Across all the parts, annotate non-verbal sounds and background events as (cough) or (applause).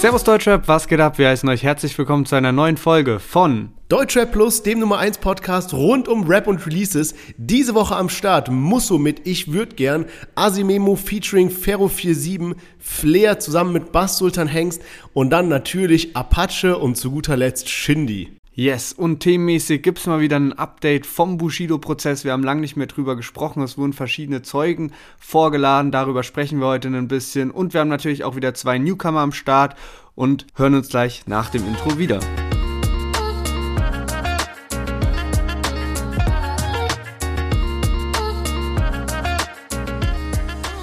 Servus Deutschrap, was geht ab? Wir heißen euch herzlich willkommen zu einer neuen Folge von Deutschrap Plus, dem Nummer 1 Podcast rund um Rap und Releases. Diese Woche am Start Musso mit Ich würd gern, Asimemo featuring Ferro47, Flair zusammen mit Bass Sultan Hengst und dann natürlich Apache und zu guter Letzt Shindy. Yes, und themenmäßig gibt es mal wieder ein Update vom Bushido-Prozess. Wir haben lange nicht mehr drüber gesprochen. Es wurden verschiedene Zeugen vorgeladen. Darüber sprechen wir heute ein bisschen. Und wir haben natürlich auch wieder zwei Newcomer am Start und hören uns gleich nach dem Intro wieder.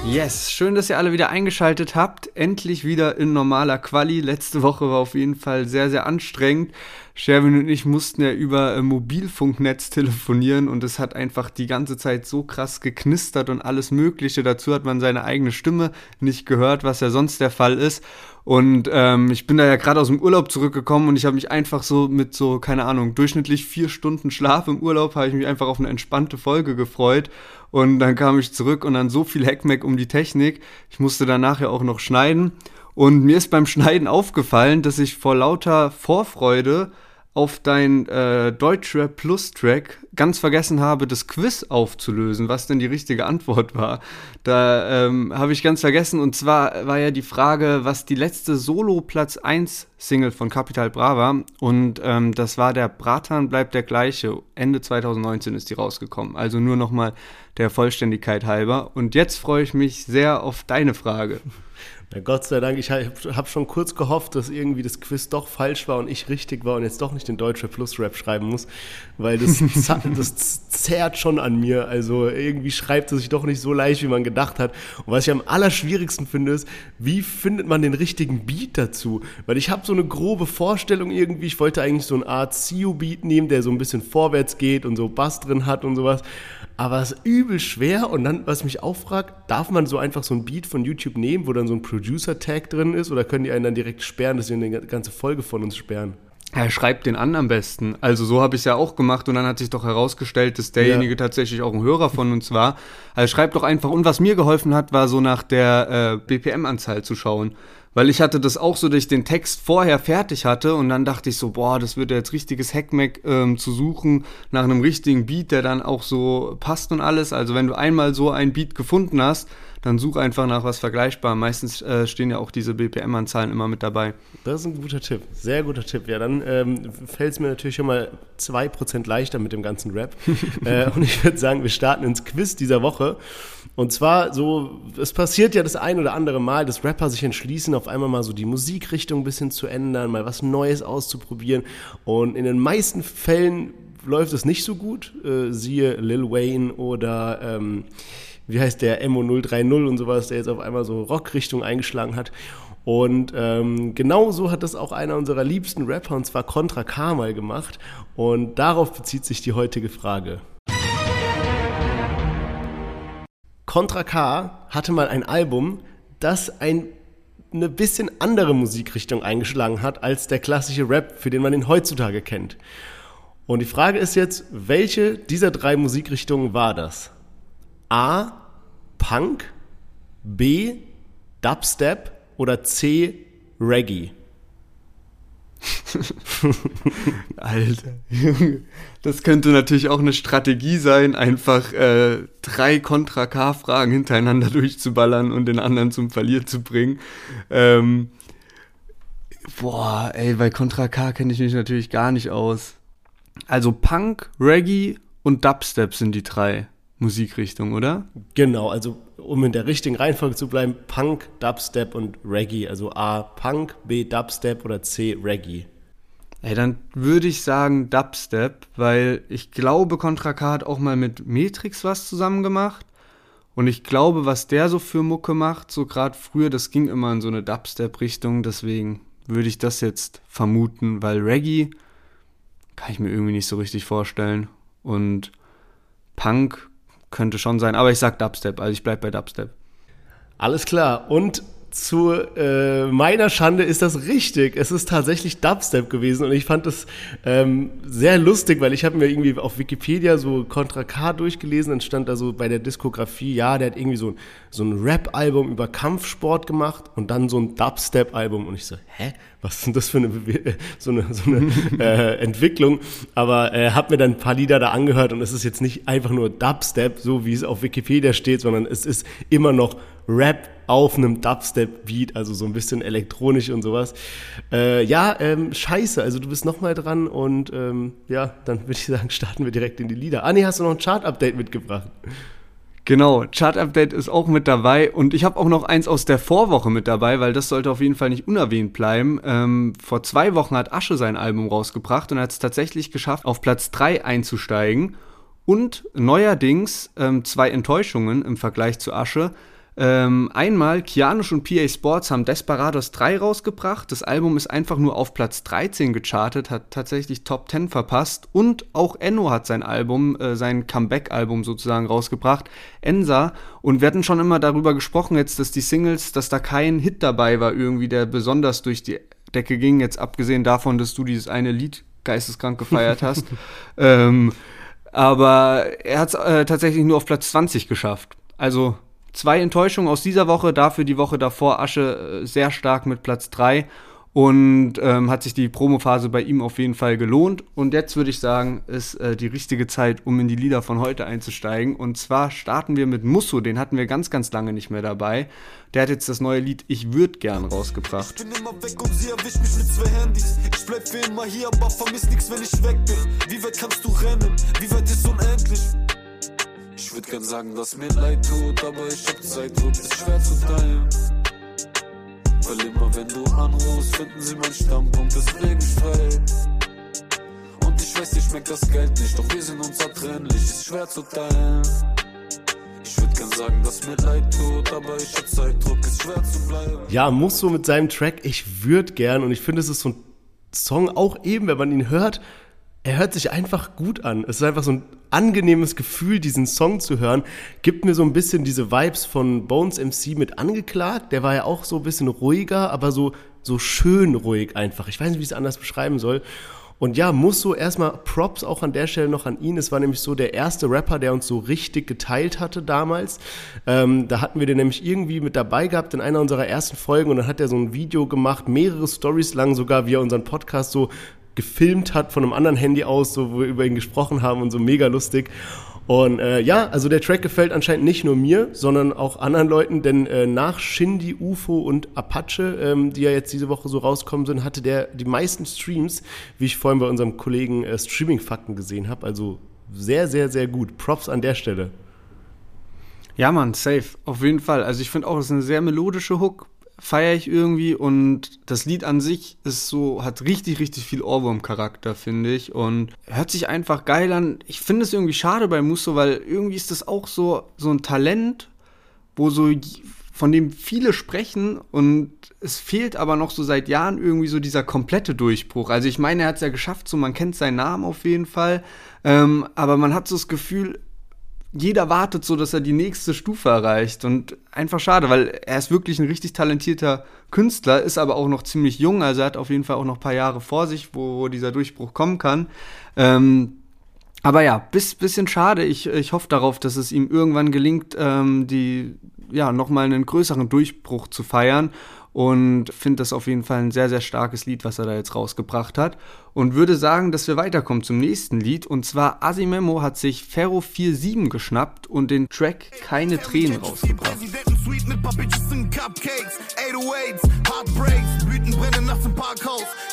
Yes, schön, dass ihr alle wieder eingeschaltet habt. Endlich wieder in normaler Quali. Letzte Woche war auf jeden Fall sehr, sehr anstrengend. Sherwin und ich mussten ja über äh, Mobilfunknetz telefonieren und es hat einfach die ganze Zeit so krass geknistert und alles Mögliche. Dazu hat man seine eigene Stimme nicht gehört, was ja sonst der Fall ist. Und ähm, ich bin da ja gerade aus dem Urlaub zurückgekommen und ich habe mich einfach so mit so, keine Ahnung, durchschnittlich vier Stunden Schlaf im Urlaub, habe ich mich einfach auf eine entspannte Folge gefreut. Und dann kam ich zurück und dann so viel Hackmack um die Technik. Ich musste danach ja auch noch schneiden. Und mir ist beim Schneiden aufgefallen, dass ich vor lauter Vorfreude auf dein äh, Deutschrap Plus Track ganz vergessen habe, das Quiz aufzulösen, was denn die richtige Antwort war. Da ähm, habe ich ganz vergessen und zwar war ja die Frage, was die letzte Solo Platz 1 Single von Capital Brava und ähm, das war der Bratan bleibt der gleiche. Ende 2019 ist die rausgekommen. Also nur nochmal der Vollständigkeit halber. Und jetzt freue ich mich sehr auf deine Frage. (laughs) Na Gott sei Dank, ich habe schon kurz gehofft, dass irgendwie das Quiz doch falsch war und ich richtig war und jetzt doch nicht den Deutsche Plus Rap schreiben muss, weil das, (laughs) das zerrt schon an mir. Also irgendwie schreibt es sich doch nicht so leicht, wie man gedacht hat. Und was ich am allerschwierigsten finde, ist, wie findet man den richtigen Beat dazu? Weil ich habe so eine grobe Vorstellung irgendwie, ich wollte eigentlich so eine Art CU-Beat nehmen, der so ein bisschen vorwärts geht und so Bass drin hat und sowas. Aber es ist übel schwer und dann, was mich auch fragt, darf man so einfach so ein Beat von YouTube nehmen, wo dann so ein Producer-Tag drin ist oder können die einen dann direkt sperren, dass sie eine ganze Folge von uns sperren? Er schreibt den an am besten. Also so habe ich es ja auch gemacht und dann hat sich doch herausgestellt, dass derjenige ja. tatsächlich auch ein Hörer von uns war. Also schreibt doch einfach. Und was mir geholfen hat, war so nach der äh, BPM-Anzahl zu schauen. Weil ich hatte das auch so, dass ich den Text vorher fertig hatte und dann dachte ich so, boah, das wird jetzt richtiges Hackmack ähm, zu suchen nach einem richtigen Beat, der dann auch so passt und alles. Also wenn du einmal so ein Beat gefunden hast, dann such einfach nach was Vergleichbarem. Meistens äh, stehen ja auch diese BPM-Anzahlen immer mit dabei. Das ist ein guter Tipp, sehr guter Tipp. Ja, dann ähm, fällt es mir natürlich schon mal 2% leichter mit dem ganzen Rap. (laughs) äh, und ich würde sagen, wir starten ins Quiz dieser Woche. Und zwar so, es passiert ja das ein oder andere Mal, dass Rapper sich entschließen, auf einmal mal so die Musikrichtung ein bisschen zu ändern, mal was Neues auszuprobieren. Und in den meisten Fällen läuft es nicht so gut. Äh, siehe Lil Wayne oder ähm, wie heißt der MO 030 und sowas, der jetzt auf einmal so Rockrichtung eingeschlagen hat. Und ähm, genau so hat das auch einer unserer liebsten Rapper, und zwar Contra K mal gemacht. Und darauf bezieht sich die heutige Frage. Contra K hatte mal ein Album, das ein, eine bisschen andere Musikrichtung eingeschlagen hat als der klassische Rap, für den man ihn heutzutage kennt. Und die Frage ist jetzt, welche dieser drei Musikrichtungen war das? A. Punk, B. Dubstep oder C. Reggae? (laughs) Alter, Junge. Das könnte natürlich auch eine Strategie sein, einfach äh, drei Kontra-K-Fragen hintereinander (laughs) durchzuballern und den anderen zum Verlieren zu bringen. Ähm, boah, ey, bei Contra K kenne ich mich natürlich gar nicht aus. Also Punk, Reggae und Dubstep sind die drei. Musikrichtung, oder? Genau, also um in der richtigen Reihenfolge zu bleiben, Punk, Dubstep und Reggae. Also A Punk, B Dubstep oder C Reggae. Ey, dann würde ich sagen Dubstep, weil ich glaube, Contra K hat auch mal mit Matrix was zusammen gemacht. Und ich glaube, was der so für Mucke macht, so gerade früher, das ging immer in so eine Dubstep-Richtung. Deswegen würde ich das jetzt vermuten, weil Reggae kann ich mir irgendwie nicht so richtig vorstellen. Und Punk könnte schon sein, aber ich sag Dubstep, also ich bleib bei Dubstep. Alles klar. Und zu äh, meiner Schande ist das richtig. Es ist tatsächlich Dubstep gewesen und ich fand das ähm, sehr lustig, weil ich habe mir irgendwie auf Wikipedia so Contra K durchgelesen und stand da so bei der Diskografie, ja, der hat irgendwie so, so ein Rap-Album über Kampfsport gemacht und dann so ein Dubstep-Album und ich so, hä? Was ist denn das für eine, (laughs) so eine, so eine (laughs) äh, Entwicklung? Aber äh, habe mir dann ein paar Lieder da angehört und es ist jetzt nicht einfach nur Dubstep, so wie es auf Wikipedia steht, sondern es ist immer noch Rap auf einem Dubstep-Beat, also so ein bisschen elektronisch und sowas. Äh, ja, ähm, scheiße, also du bist nochmal dran und ähm, ja, dann würde ich sagen, starten wir direkt in die Lieder. Ah, nee, hast du noch ein Chart-Update mitgebracht? Genau, Chart-Update ist auch mit dabei und ich habe auch noch eins aus der Vorwoche mit dabei, weil das sollte auf jeden Fall nicht unerwähnt bleiben. Ähm, vor zwei Wochen hat Asche sein Album rausgebracht und hat es tatsächlich geschafft, auf Platz 3 einzusteigen. Und neuerdings ähm, zwei Enttäuschungen im Vergleich zu Asche. Ähm, einmal, Kianush und PA Sports haben Desperados 3 rausgebracht. Das Album ist einfach nur auf Platz 13 gechartet, hat tatsächlich Top 10 verpasst. Und auch Enno hat sein Album, äh, sein Comeback-Album sozusagen rausgebracht, Ensa. Und wir hatten schon immer darüber gesprochen jetzt, dass die Singles, dass da kein Hit dabei war irgendwie, der besonders durch die Decke ging. Jetzt abgesehen davon, dass du dieses eine Lied geisteskrank gefeiert hast. (laughs) ähm, aber er hat es äh, tatsächlich nur auf Platz 20 geschafft. Also zwei Enttäuschungen aus dieser Woche, dafür die Woche davor Asche äh, sehr stark mit Platz 3 und ähm, hat sich die Promophase bei ihm auf jeden Fall gelohnt. Und jetzt würde ich sagen, ist äh, die richtige Zeit, um in die Lieder von heute einzusteigen. Und zwar starten wir mit Musso, den hatten wir ganz, ganz lange nicht mehr dabei. Der hat jetzt das neue Lied Ich würd gern rausgebracht. Ich bin immer weg und sie erwischt mich mit zwei Handys. Ich bleib für immer hier, aber vermiss nichts, wenn ich weg bin. Wie weit kannst du rennen? Wie weit ist unendlich? Ich würd gern sagen, dass mir leid tut, aber ich hab Zeitdruck, ist schwer zu teilen. Weil immer wenn du anrufst, finden sie mein Standpunkt, deswegen Streit. Und ich weiß, dir schmeckt das Geld nicht, doch wir sind unzertrennlich, ist schwer zu teilen. Ich würde gern sagen, dass mir leid tut, aber ich hab Zeitdruck, ist schwer zu bleiben. Ja, muss so mit seinem Track, ich würde gern, und ich finde, es ist so ein Song, auch eben, wenn man ihn hört, er hört sich einfach gut an. Es ist einfach so ein angenehmes Gefühl, diesen Song zu hören. Gibt mir so ein bisschen diese Vibes von Bones MC mit angeklagt. Der war ja auch so ein bisschen ruhiger, aber so, so schön ruhig einfach. Ich weiß nicht, wie ich es anders beschreiben soll. Und ja, muss so erstmal Props auch an der Stelle noch an ihn. Es war nämlich so der erste Rapper, der uns so richtig geteilt hatte damals. Ähm, da hatten wir den nämlich irgendwie mit dabei gehabt in einer unserer ersten Folgen und dann hat er so ein Video gemacht, mehrere Stories lang sogar, wie er unseren Podcast so gefilmt hat von einem anderen Handy aus, so, wo wir über ihn gesprochen haben und so mega lustig. Und äh, ja, also der Track gefällt anscheinend nicht nur mir, sondern auch anderen Leuten, denn äh, nach Shindy, UFO und Apache, ähm, die ja jetzt diese Woche so rauskommen sind, hatte der die meisten Streams, wie ich vorhin bei unserem Kollegen äh, Streaming Fakten gesehen habe. Also sehr, sehr, sehr gut. Props an der Stelle. Ja, Mann, safe. Auf jeden Fall. Also ich finde auch, es ist eine sehr melodische Hook feiere ich irgendwie und das Lied an sich ist so, hat richtig, richtig viel Ohrwurm-Charakter, finde ich und hört sich einfach geil an. Ich finde es irgendwie schade bei Musso, weil irgendwie ist das auch so, so ein Talent, wo so, von dem viele sprechen und es fehlt aber noch so seit Jahren irgendwie so dieser komplette Durchbruch. Also ich meine, er hat es ja geschafft, so man kennt seinen Namen auf jeden Fall, ähm, aber man hat so das Gefühl, jeder wartet so, dass er die nächste Stufe erreicht. Und einfach schade, weil er ist wirklich ein richtig talentierter Künstler, ist aber auch noch ziemlich jung. Also er hat auf jeden Fall auch noch ein paar Jahre vor sich, wo, wo dieser Durchbruch kommen kann. Ähm, aber ja, bis, bisschen schade. Ich, ich hoffe darauf, dass es ihm irgendwann gelingt, ähm, die ja nochmal einen größeren Durchbruch zu feiern und finde das auf jeden Fall ein sehr, sehr starkes Lied, was er da jetzt rausgebracht hat. Und würde sagen, dass wir weiterkommen zum nächsten Lied. Und zwar Asimemo hat sich Ferro 47 geschnappt und den Track Keine Tränen rausgebracht.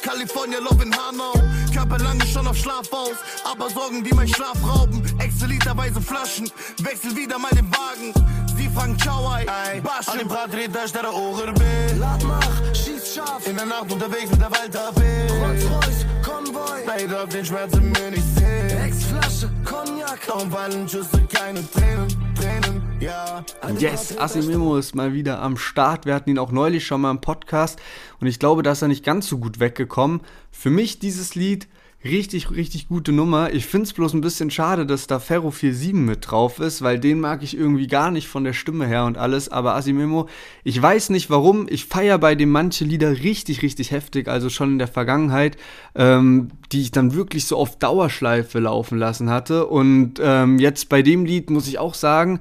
California Love in Hanau. Körper lange schon auf Schlaf aus, aber Sorgen, die mein Schlaf rauben. Extra-literweise Flaschen, wechsel wieder mal den Wagen. Sie fragen Ciao, ey. An dem Brat dreht der Ohren Lad mach, schieß scharf. In der Nacht unterwegs mit der Walter P. Rolls-Royce, Konvoi. Leider auf den Schmerzen mir nicht sehen. Ex-Flasche, Cognac. Fallen Schüsse, keine Tränen, Tränen, ja. Yes, Asimimo ist mal wieder am Start. Wir hatten ihn auch neulich schon mal im Podcast. Und ich glaube, da ist er nicht ganz so gut weggekommen. Für mich dieses Lied Richtig, richtig gute Nummer. Ich finde es bloß ein bisschen schade, dass da Ferro 47 mit drauf ist, weil den mag ich irgendwie gar nicht von der Stimme her und alles. Aber Asimemo, ich weiß nicht warum, ich feiere bei dem manche Lieder richtig, richtig heftig, also schon in der Vergangenheit, ähm, die ich dann wirklich so auf Dauerschleife laufen lassen hatte. Und ähm, jetzt bei dem Lied muss ich auch sagen,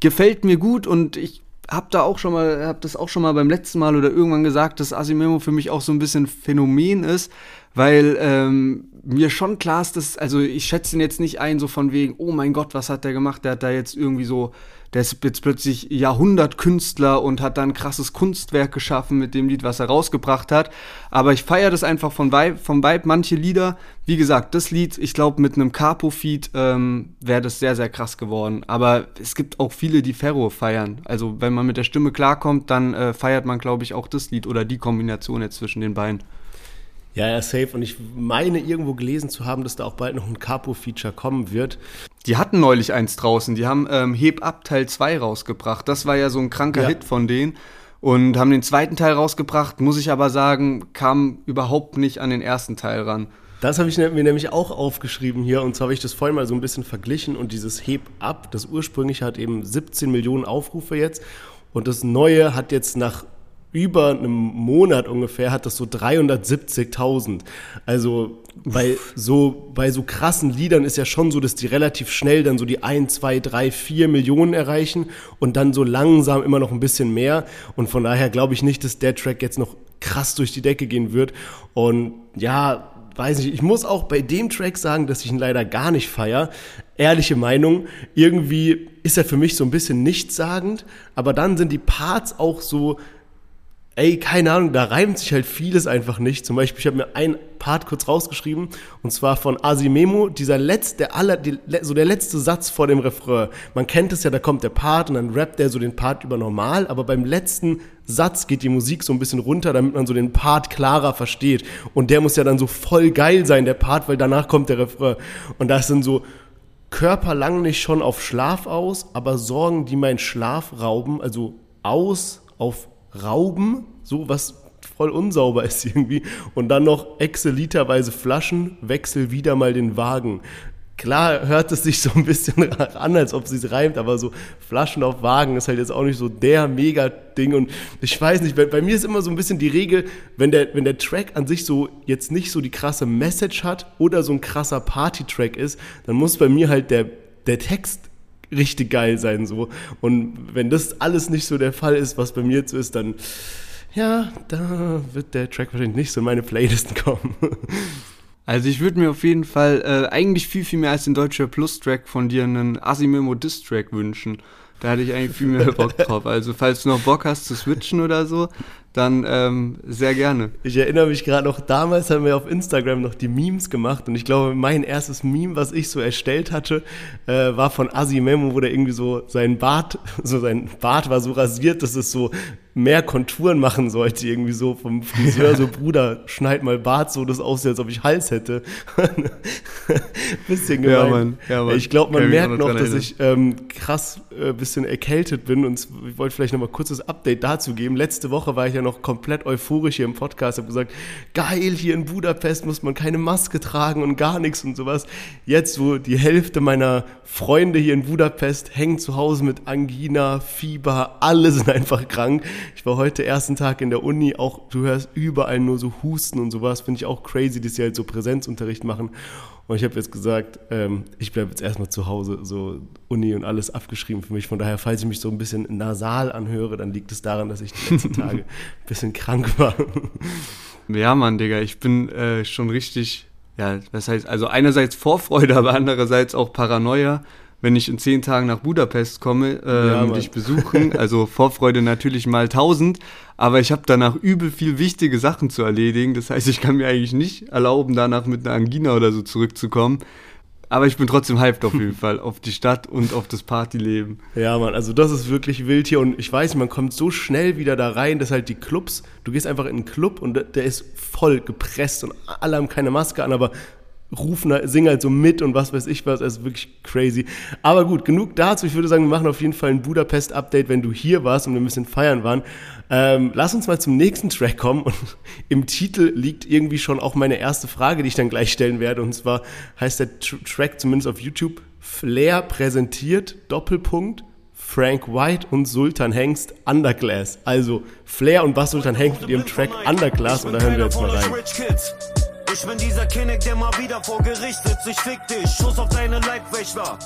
gefällt mir gut und ich hab da auch schon mal, hab das auch schon mal beim letzten Mal oder irgendwann gesagt, dass Asimemo für mich auch so ein bisschen Phänomen ist, weil ähm, mir schon klar ist, dass, also ich schätze ihn jetzt nicht ein, so von wegen, oh mein Gott, was hat der gemacht? Der hat da jetzt irgendwie so, der ist jetzt plötzlich Jahrhundertkünstler und hat da ein krasses Kunstwerk geschaffen mit dem Lied, was er rausgebracht hat. Aber ich feiere das einfach von Vibe, vom Vibe. Manche Lieder, wie gesagt, das Lied, ich glaube, mit einem Capo-Feed ähm, wäre das sehr, sehr krass geworden. Aber es gibt auch viele, die Ferro feiern. Also wenn man mit der Stimme klarkommt, dann äh, feiert man, glaube ich, auch das Lied oder die Kombination jetzt zwischen den beiden. Ja, ja, safe. Und ich meine irgendwo gelesen zu haben, dass da auch bald noch ein Capo-Feature kommen wird. Die hatten neulich eins draußen. Die haben ähm, Heb ab Teil 2 rausgebracht. Das war ja so ein kranker ja. Hit von denen. Und haben den zweiten Teil rausgebracht, muss ich aber sagen, kam überhaupt nicht an den ersten Teil ran. Das habe ich mir nämlich auch aufgeschrieben hier und zwar habe ich das vorhin mal so ein bisschen verglichen und dieses Heb ab, das ursprüngliche hat eben 17 Millionen Aufrufe jetzt und das neue hat jetzt nach über einem Monat ungefähr hat das so 370.000. Also bei so, bei so krassen Liedern ist ja schon so, dass die relativ schnell dann so die 1, 2, 3, 4 Millionen erreichen und dann so langsam immer noch ein bisschen mehr. Und von daher glaube ich nicht, dass der Track jetzt noch krass durch die Decke gehen wird. Und ja, weiß nicht, ich muss auch bei dem Track sagen, dass ich ihn leider gar nicht feier. Ehrliche Meinung, irgendwie ist er für mich so ein bisschen nichtssagend, aber dann sind die Parts auch so ey, keine Ahnung, da reimt sich halt vieles einfach nicht. Zum Beispiel, ich habe mir ein Part kurz rausgeschrieben, und zwar von Asimemo, dieser letzte, aller, die, so der letzte Satz vor dem Refrain. Man kennt es ja, da kommt der Part und dann rappt der so den Part über normal, aber beim letzten Satz geht die Musik so ein bisschen runter, damit man so den Part klarer versteht. Und der muss ja dann so voll geil sein, der Part, weil danach kommt der Refrain. Und das sind so, Körper lang nicht schon auf Schlaf aus, aber Sorgen, die meinen Schlaf rauben, also aus auf rauben, so was voll unsauber ist irgendwie. Und dann noch exeliterweise Flaschen, wechsel wieder mal den Wagen. Klar hört es sich so ein bisschen (laughs) an, als ob es reimt, aber so Flaschen auf Wagen ist halt jetzt auch nicht so der Mega-Ding. Und ich weiß nicht, bei, bei, mir ist immer so ein bisschen die Regel, wenn der, wenn der Track an sich so jetzt nicht so die krasse Message hat oder so ein krasser Party-Track ist, dann muss bei mir halt der, der Text richtig geil sein so. Und wenn das alles nicht so der Fall ist, was bei mir jetzt ist, dann ja, da wird der Track wahrscheinlich nicht so in meine Playlisten (laughs) kommen. Also ich würde mir auf jeden Fall äh, eigentlich viel, viel mehr als den Deutscher Plus-Track von dir einen Asimemo Diss-Track wünschen. Da hätte ich eigentlich viel mehr Bock drauf. Also falls du noch Bock hast zu switchen oder so, dann ähm, sehr gerne. Ich erinnere mich gerade noch, damals haben wir auf Instagram noch die Memes gemacht und ich glaube, mein erstes Meme, was ich so erstellt hatte, äh, war von Asimemo, wo der irgendwie so sein Bart, (laughs) so sein Bart war so rasiert, dass es so mehr Konturen machen sollte, irgendwie so vom Friseur, so (laughs) Bruder, schneid mal Bart so, das aussieht, als ob ich Hals hätte. (laughs) bisschen gemein. Ja, Mann. Ja, Mann. Ich glaube, man Kann merkt noch, dass ich ähm, krass äh, bisschen erkältet bin und ich wollte vielleicht noch mal kurz das Update dazu geben. Letzte Woche war ich ja noch komplett euphorisch hier im Podcast, habe gesagt, geil, hier in Budapest muss man keine Maske tragen und gar nichts und sowas. Jetzt, wo die Hälfte meiner Freunde hier in Budapest hängen zu Hause mit Angina, Fieber, alle sind einfach krank ich war heute ersten Tag in der Uni, auch du hörst überall nur so Husten und sowas, finde ich auch crazy, dass sie halt so Präsenzunterricht machen. Und ich habe jetzt gesagt, ähm, ich bleibe jetzt erstmal zu Hause, so Uni und alles abgeschrieben für mich. Von daher, falls ich mich so ein bisschen nasal anhöre, dann liegt es daran, dass ich die letzten (laughs) Tage ein bisschen krank war. Ja, Mann, Digga, ich bin äh, schon richtig, ja, das heißt, also einerseits Vorfreude, aber andererseits auch Paranoia wenn ich in zehn Tagen nach Budapest komme, äh, ja, dich besuchen. Also Vorfreude natürlich mal tausend, aber ich habe danach übel viel wichtige Sachen zu erledigen. Das heißt, ich kann mir eigentlich nicht erlauben, danach mit einer Angina oder so zurückzukommen. Aber ich bin trotzdem hyped auf jeden (laughs) Fall, auf die Stadt und auf das Partyleben. Ja, Mann, also das ist wirklich wild hier und ich weiß, man kommt so schnell wieder da rein, dass halt die Clubs, du gehst einfach in einen Club und der ist voll gepresst und alle haben keine Maske an, aber rufen, singen halt so mit und was weiß ich was, also wirklich crazy. Aber gut, genug dazu. Ich würde sagen, wir machen auf jeden Fall ein Budapest-Update, wenn du hier warst und wir ein bisschen feiern waren. Ähm, lass uns mal zum nächsten Track kommen und (laughs) im Titel liegt irgendwie schon auch meine erste Frage, die ich dann gleich stellen werde und zwar heißt der Track zumindest auf YouTube Flair präsentiert, Doppelpunkt, Frank White und Sultan Hengst Underclass. Also Flair und Bass Sultan Hengst mit ihrem Track Underclass und da hören wir jetzt mal rein. Ich bin dieser Kinnick, der mal wieder vor Gericht sitzt. Ich fick dich, Schuss auf deine Leibwächter.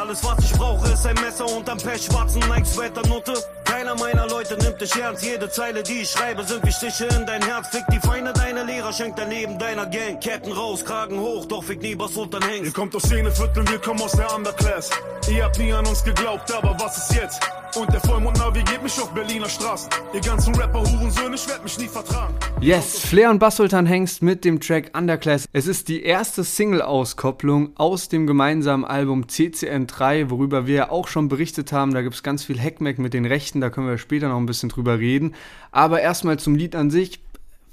Alles, was ich brauche, ist ein Messer und ein Pech, schwarzen Nike-Sweater-Nutte. Keiner meiner Leute nimmt dich ernst. Jede Zeile, die ich schreibe, sind wie Stiche in dein Herz. Fick die Feinde deiner Lehrer, schenkt dein Leben deiner Gang. Ketten raus, Kragen hoch, doch fick nie, was unter hängst. Ihr kommt aus Szenevierteln, wir kommen aus der Underclass. Ihr habt nie an uns geglaubt, aber was ist jetzt? Und der Vollmond navigiert mich auf Berliner Straßen. Ihr ganzen Rapper, Hurensöhne, ich werd mich nie vertragen. Yes, Flair und Bassultan Hengst mit dem Track Underclass. Es ist die erste Single-Auskopplung aus dem gemeinsamen Album CCN3, worüber wir ja auch schon berichtet haben. Da gibt es ganz viel Hackmack mit den Rechten, da können wir später noch ein bisschen drüber reden. Aber erstmal zum Lied an sich.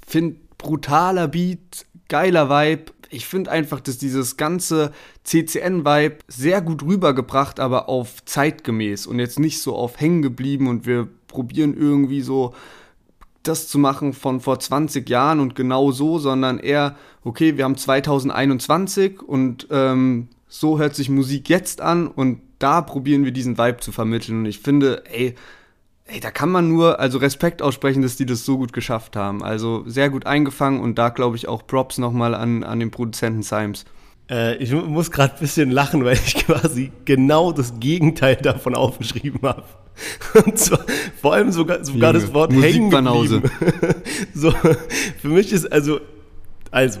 Find brutaler Beat, geiler Vibe, ich finde einfach, dass dieses ganze CCN-Vibe sehr gut rübergebracht, aber auf zeitgemäß und jetzt nicht so auf hängen geblieben und wir probieren irgendwie so das zu machen von vor 20 Jahren und genau so, sondern eher, okay, wir haben 2021 und ähm, so hört sich Musik jetzt an und da probieren wir diesen Vibe zu vermitteln. Und ich finde, ey, ey, da kann man nur also Respekt aussprechen, dass die das so gut geschafft haben. Also sehr gut eingefangen und da glaube ich auch Props nochmal an, an den Produzenten Symes. Äh, ich muss gerade ein bisschen lachen, weil ich (laughs) quasi genau das Gegenteil davon aufgeschrieben habe. (laughs) Und zwar vor allem sogar, sogar das Wort hängen geblieben. (laughs) so, für mich ist also, also,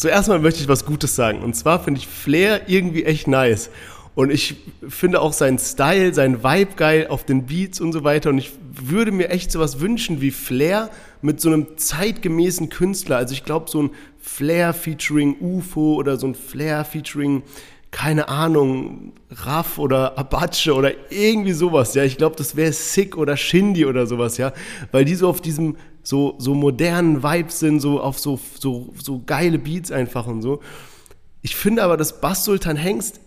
zuerst mal möchte ich was Gutes sagen. Und zwar finde ich Flair irgendwie echt nice. Und ich finde auch seinen Style, seinen Vibe geil auf den Beats und so weiter. Und ich würde mir echt sowas wünschen wie Flair mit so einem zeitgemäßen Künstler. Also ich glaube, so ein Flair featuring UFO oder so ein Flair featuring, keine Ahnung, Raff oder Apache oder irgendwie sowas. Ja, ich glaube, das wäre Sick oder Shindy oder sowas, ja. Weil die so auf diesem so, so modernen Vibes sind, so auf so, so, so geile Beats einfach und so. Ich finde aber, dass Bass Sultan Hengst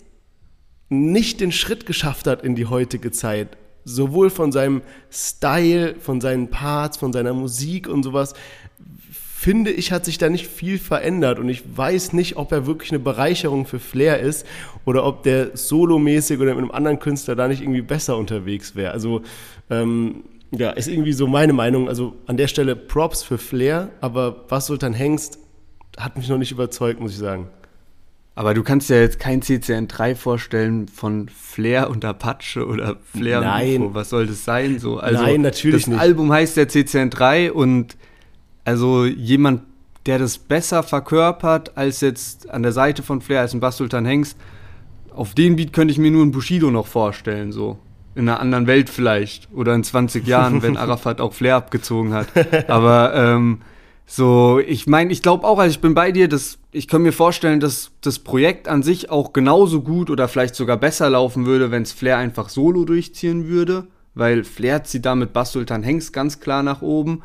nicht den Schritt geschafft hat in die heutige Zeit. Sowohl von seinem Style, von seinen Parts, von seiner Musik und sowas, finde ich, hat sich da nicht viel verändert. Und ich weiß nicht, ob er wirklich eine Bereicherung für Flair ist oder ob der solomäßig oder mit einem anderen Künstler da nicht irgendwie besser unterwegs wäre. Also, ähm, ja, ist irgendwie so meine Meinung. Also an der Stelle Props für Flair, aber was Sultan Hengst hat mich noch nicht überzeugt, muss ich sagen. Aber du kannst ja jetzt kein CCN3 vorstellen von Flair und Apache oder Flair Nein. und UFO. Was soll das sein? So, also Nein, natürlich das nicht. Das Album heißt ja CCN3 und also jemand, der das besser verkörpert als jetzt an der Seite von Flair, als ein Bass Sultan Hengst, auf den Beat könnte ich mir nur ein Bushido noch vorstellen, so. In einer anderen Welt vielleicht. Oder in 20 Jahren, wenn (laughs) Arafat auch Flair abgezogen hat. Aber ähm, so, ich meine, ich glaube auch, also ich bin bei dir, dass ich kann mir vorstellen, dass das Projekt an sich auch genauso gut oder vielleicht sogar besser laufen würde, wenn es Flair einfach solo durchziehen würde, weil Flair zieht damit Bass Sultan Hengst ganz klar nach oben.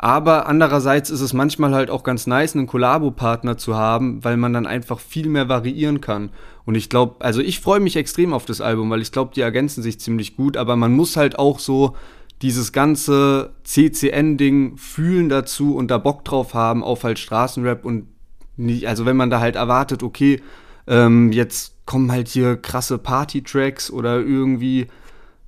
Aber andererseits ist es manchmal halt auch ganz nice, einen Kollabo-Partner zu haben, weil man dann einfach viel mehr variieren kann. Und ich glaube, also ich freue mich extrem auf das Album, weil ich glaube, die ergänzen sich ziemlich gut, aber man muss halt auch so dieses ganze CCN-Ding fühlen dazu und da Bock drauf haben auf halt Straßenrap und nicht, also wenn man da halt erwartet, okay, ähm, jetzt kommen halt hier krasse Party-Tracks oder irgendwie,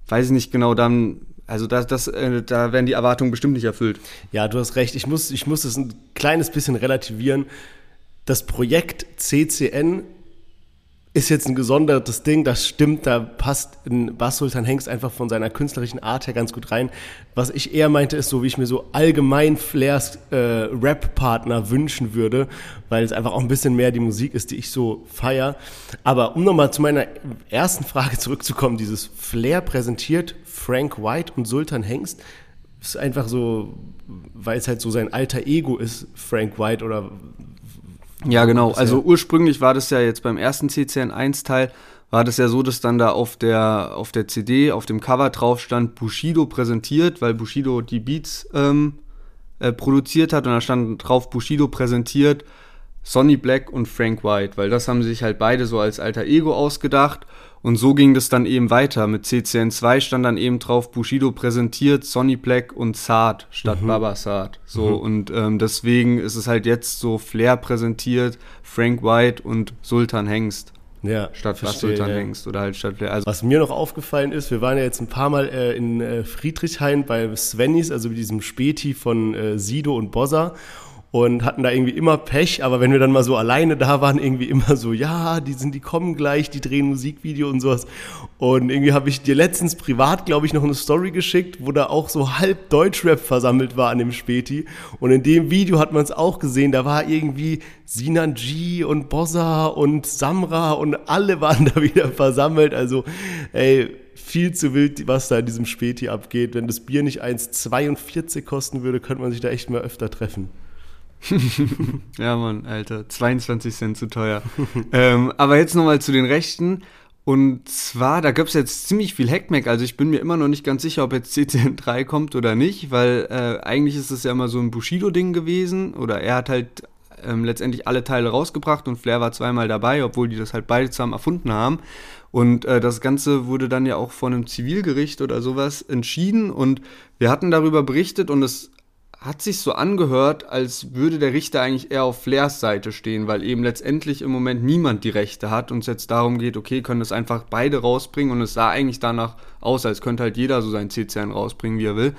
weiß ich nicht genau, dann, also das, das, äh, da werden die Erwartungen bestimmt nicht erfüllt. Ja, du hast recht, ich muss, ich muss es ein kleines bisschen relativieren. Das Projekt CCN ist jetzt ein gesondertes Ding, das stimmt, da passt in Bass Sultan Hengst einfach von seiner künstlerischen Art her ganz gut rein. Was ich eher meinte, ist so, wie ich mir so allgemein Flairs äh, Rap-Partner wünschen würde, weil es einfach auch ein bisschen mehr die Musik ist, die ich so feier. Aber um nochmal zu meiner ersten Frage zurückzukommen, dieses Flair präsentiert Frank White und Sultan Hengst, ist einfach so, weil es halt so sein alter Ego ist, Frank White oder ja, genau. Also ursprünglich war das ja jetzt beim ersten CCN1-Teil, war das ja so, dass dann da auf der, auf der CD, auf dem Cover drauf stand Bushido präsentiert, weil Bushido die Beats ähm, äh, produziert hat und da stand drauf Bushido präsentiert Sonny Black und Frank White, weil das haben sich halt beide so als alter Ego ausgedacht und so ging das dann eben weiter. Mit CCN2 stand dann eben drauf, Bushido präsentiert Sonny Black und Saad statt mhm. Baba Saad. So, mhm. und ähm, deswegen ist es halt jetzt so Flair präsentiert, Frank White und Sultan Hengst. Ja, statt verstehe, Sultan ja. Hengst oder halt statt Flair. Also Was mir noch aufgefallen ist, wir waren ja jetzt ein paar Mal äh, in äh, Friedrichshain bei Svennis, also mit diesem Späti von äh, Sido und Bossa und hatten da irgendwie immer Pech, aber wenn wir dann mal so alleine da waren, irgendwie immer so, ja, die sind, die kommen gleich, die drehen Musikvideo und sowas. Und irgendwie habe ich dir letztens privat, glaube ich, noch eine Story geschickt, wo da auch so halb Deutschrap versammelt war an dem Späti. Und in dem Video hat man es auch gesehen, da war irgendwie Sinan G und Bossa und Samra und alle waren (laughs) da wieder versammelt. Also, ey, viel zu wild, was da in diesem Späti abgeht. Wenn das Bier nicht 1,42 kosten würde, könnte man sich da echt mal öfter treffen. Ja, Mann, Alter, 22 Cent zu teuer. ähm, aber jetzt nochmal zu den Rechten. Und zwar, da gab es jetzt ziemlich viel Hackmack. Also ich bin mir immer noch nicht ganz sicher, ob jetzt CCN3 kommt oder nicht, weil äh, eigentlich ist es ja immer so ein Bushido-Ding gewesen. Oder er hat halt ähm, letztendlich alle Teile rausgebracht und Flair war zweimal dabei, obwohl die das halt beide zusammen erfunden haben. Und äh, das Ganze wurde dann ja auch von einem Zivilgericht oder sowas entschieden und wir hatten darüber berichtet und es hat sich so angehört, als würde der Richter eigentlich eher auf Flairs Seite stehen, weil eben letztendlich im Moment niemand die Rechte hat und es jetzt darum geht, okay, können das einfach beide rausbringen und es sah eigentlich danach aus, als könnte halt jeder so sein CCN rausbringen, wie er will.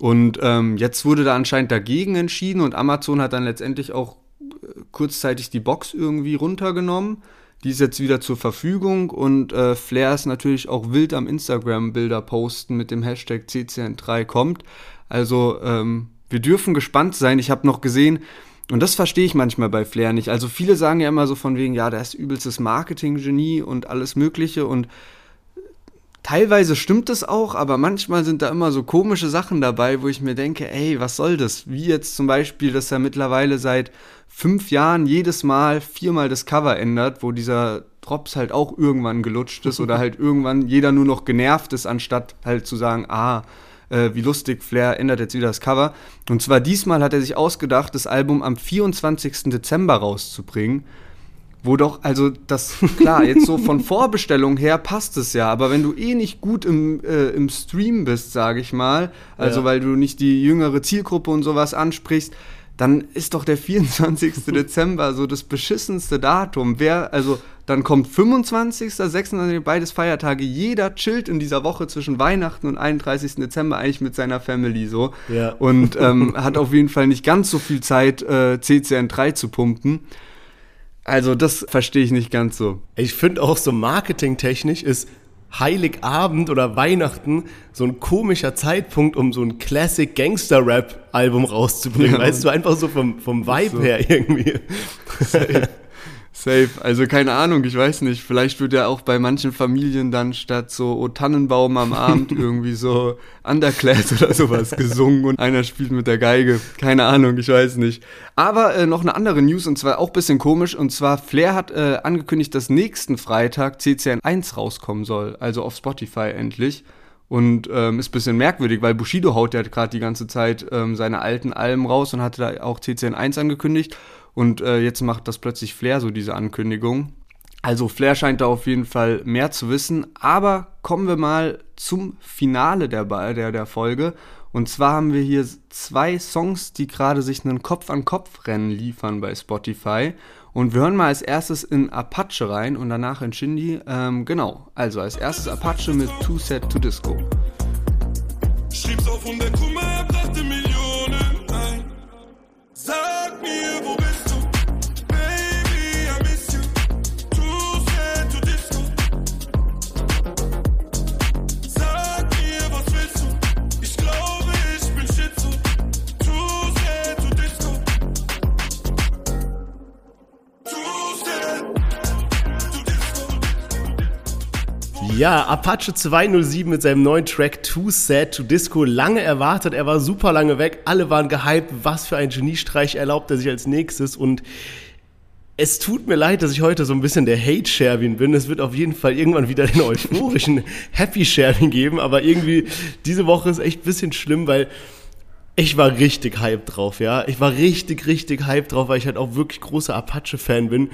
Und ähm, jetzt wurde da anscheinend dagegen entschieden und Amazon hat dann letztendlich auch äh, kurzzeitig die Box irgendwie runtergenommen. Die ist jetzt wieder zur Verfügung und äh, Flair ist natürlich auch wild am Instagram Bilder posten mit dem Hashtag CCN3 kommt. Also ähm, wir dürfen gespannt sein. Ich habe noch gesehen, und das verstehe ich manchmal bei Flair nicht. Also viele sagen ja immer so von wegen, ja, der ist übelstes Marketing-Genie und alles Mögliche und teilweise stimmt es auch, aber manchmal sind da immer so komische Sachen dabei, wo ich mir denke, ey, was soll das? Wie jetzt zum Beispiel, dass er mittlerweile seit fünf Jahren jedes Mal viermal das Cover ändert, wo dieser Drops halt auch irgendwann gelutscht ist oder (laughs) halt irgendwann jeder nur noch genervt ist, anstatt halt zu sagen, ah, äh, wie lustig, Flair ändert jetzt wieder das Cover. Und zwar diesmal hat er sich ausgedacht, das Album am 24. Dezember rauszubringen. Wo doch, also das, klar, jetzt so von (laughs) Vorbestellung her passt es ja, aber wenn du eh nicht gut im, äh, im Stream bist, sage ich mal, also ja. weil du nicht die jüngere Zielgruppe und sowas ansprichst, dann ist doch der 24. (laughs) Dezember so das beschissenste Datum. Wer, also dann kommt 25., 26., beides Feiertage. Jeder chillt in dieser Woche zwischen Weihnachten und 31. Dezember eigentlich mit seiner Family so. Ja. Und (laughs) ähm, hat auf jeden Fall nicht ganz so viel Zeit, äh, CCN3 zu pumpen. Also das verstehe ich nicht ganz so. Ich finde auch so marketingtechnisch ist Heiligabend oder Weihnachten so ein komischer Zeitpunkt, um so ein Classic Gangster Rap Album rauszubringen. Ja. Weißt du, einfach so vom, vom Vibe so. her irgendwie. (laughs) (laughs) Safe. Also keine Ahnung, ich weiß nicht. Vielleicht wird ja auch bei manchen Familien dann statt so O Tannenbaum am Abend (laughs) irgendwie so Underclass oder sowas gesungen und einer spielt mit der Geige. Keine Ahnung, ich weiß nicht. Aber äh, noch eine andere News und zwar auch ein bisschen komisch. Und zwar Flair hat äh, angekündigt, dass nächsten Freitag CCN 1 rauskommen soll. Also auf Spotify endlich. Und ähm, ist ein bisschen merkwürdig, weil Bushido haut ja gerade die ganze Zeit ähm, seine alten Alben raus und hatte da auch CCN 1 angekündigt. Und äh, jetzt macht das plötzlich Flair so diese Ankündigung. Also Flair scheint da auf jeden Fall mehr zu wissen. Aber kommen wir mal zum Finale der, der, der Folge. Und zwar haben wir hier zwei Songs, die gerade sich einen Kopf-an-Kopf-Rennen liefern bei Spotify. Und wir hören mal als erstes in Apache rein und danach in Shindy. Ähm, genau, also als erstes Apache mit Two Set to Disco. Schrieb's auf und der Kummer brachte Millionen. Sag mir, Ja, Apache 207 mit seinem neuen Track Too Sad to Disco. Lange erwartet, er war super lange weg. Alle waren gehypt. Was für ein Geniestreich erlaubt er sich als nächstes. Und es tut mir leid, dass ich heute so ein bisschen der Hate-Sherwin bin. Es wird auf jeden Fall irgendwann wieder den euphorischen (laughs) Happy-Sherwin geben. Aber irgendwie, diese Woche ist echt ein bisschen schlimm, weil ich war richtig hyped drauf, ja. Ich war richtig, richtig hyped drauf, weil ich halt auch wirklich großer Apache-Fan bin.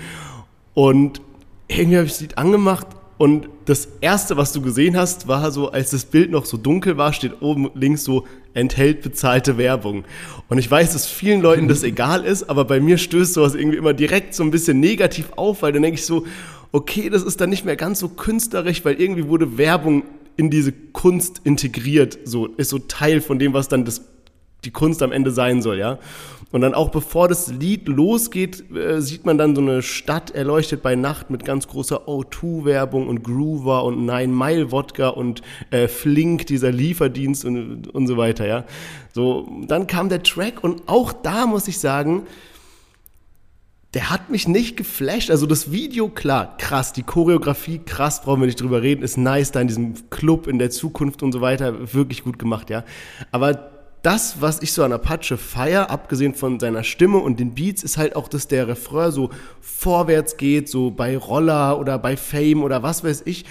Und irgendwie habe ich das Lied angemacht und das erste, was du gesehen hast, war so, als das Bild noch so dunkel war, steht oben links so, enthält bezahlte Werbung. Und ich weiß, dass vielen Leuten das (laughs) egal ist, aber bei mir stößt sowas irgendwie immer direkt so ein bisschen negativ auf, weil dann denke ich so, okay, das ist dann nicht mehr ganz so künstlerisch, weil irgendwie wurde Werbung in diese Kunst integriert, so, ist so Teil von dem, was dann das, die Kunst am Ende sein soll, ja. Und dann auch bevor das Lied losgeht, äh, sieht man dann so eine Stadt erleuchtet bei Nacht mit ganz großer O2-Werbung und Groover und Nine Mile Wodka und äh, Flink, dieser Lieferdienst und, und so weiter, ja. So, dann kam der Track und auch da muss ich sagen, der hat mich nicht geflasht. Also das Video, klar, krass, die Choreografie, krass, brauchen wir nicht drüber reden, ist nice da in diesem Club in der Zukunft und so weiter, wirklich gut gemacht, ja. Aber das, was ich so an Apache feier, abgesehen von seiner Stimme und den Beats, ist halt auch, dass der Refrain so vorwärts geht, so bei Roller oder bei Fame oder was weiß ich.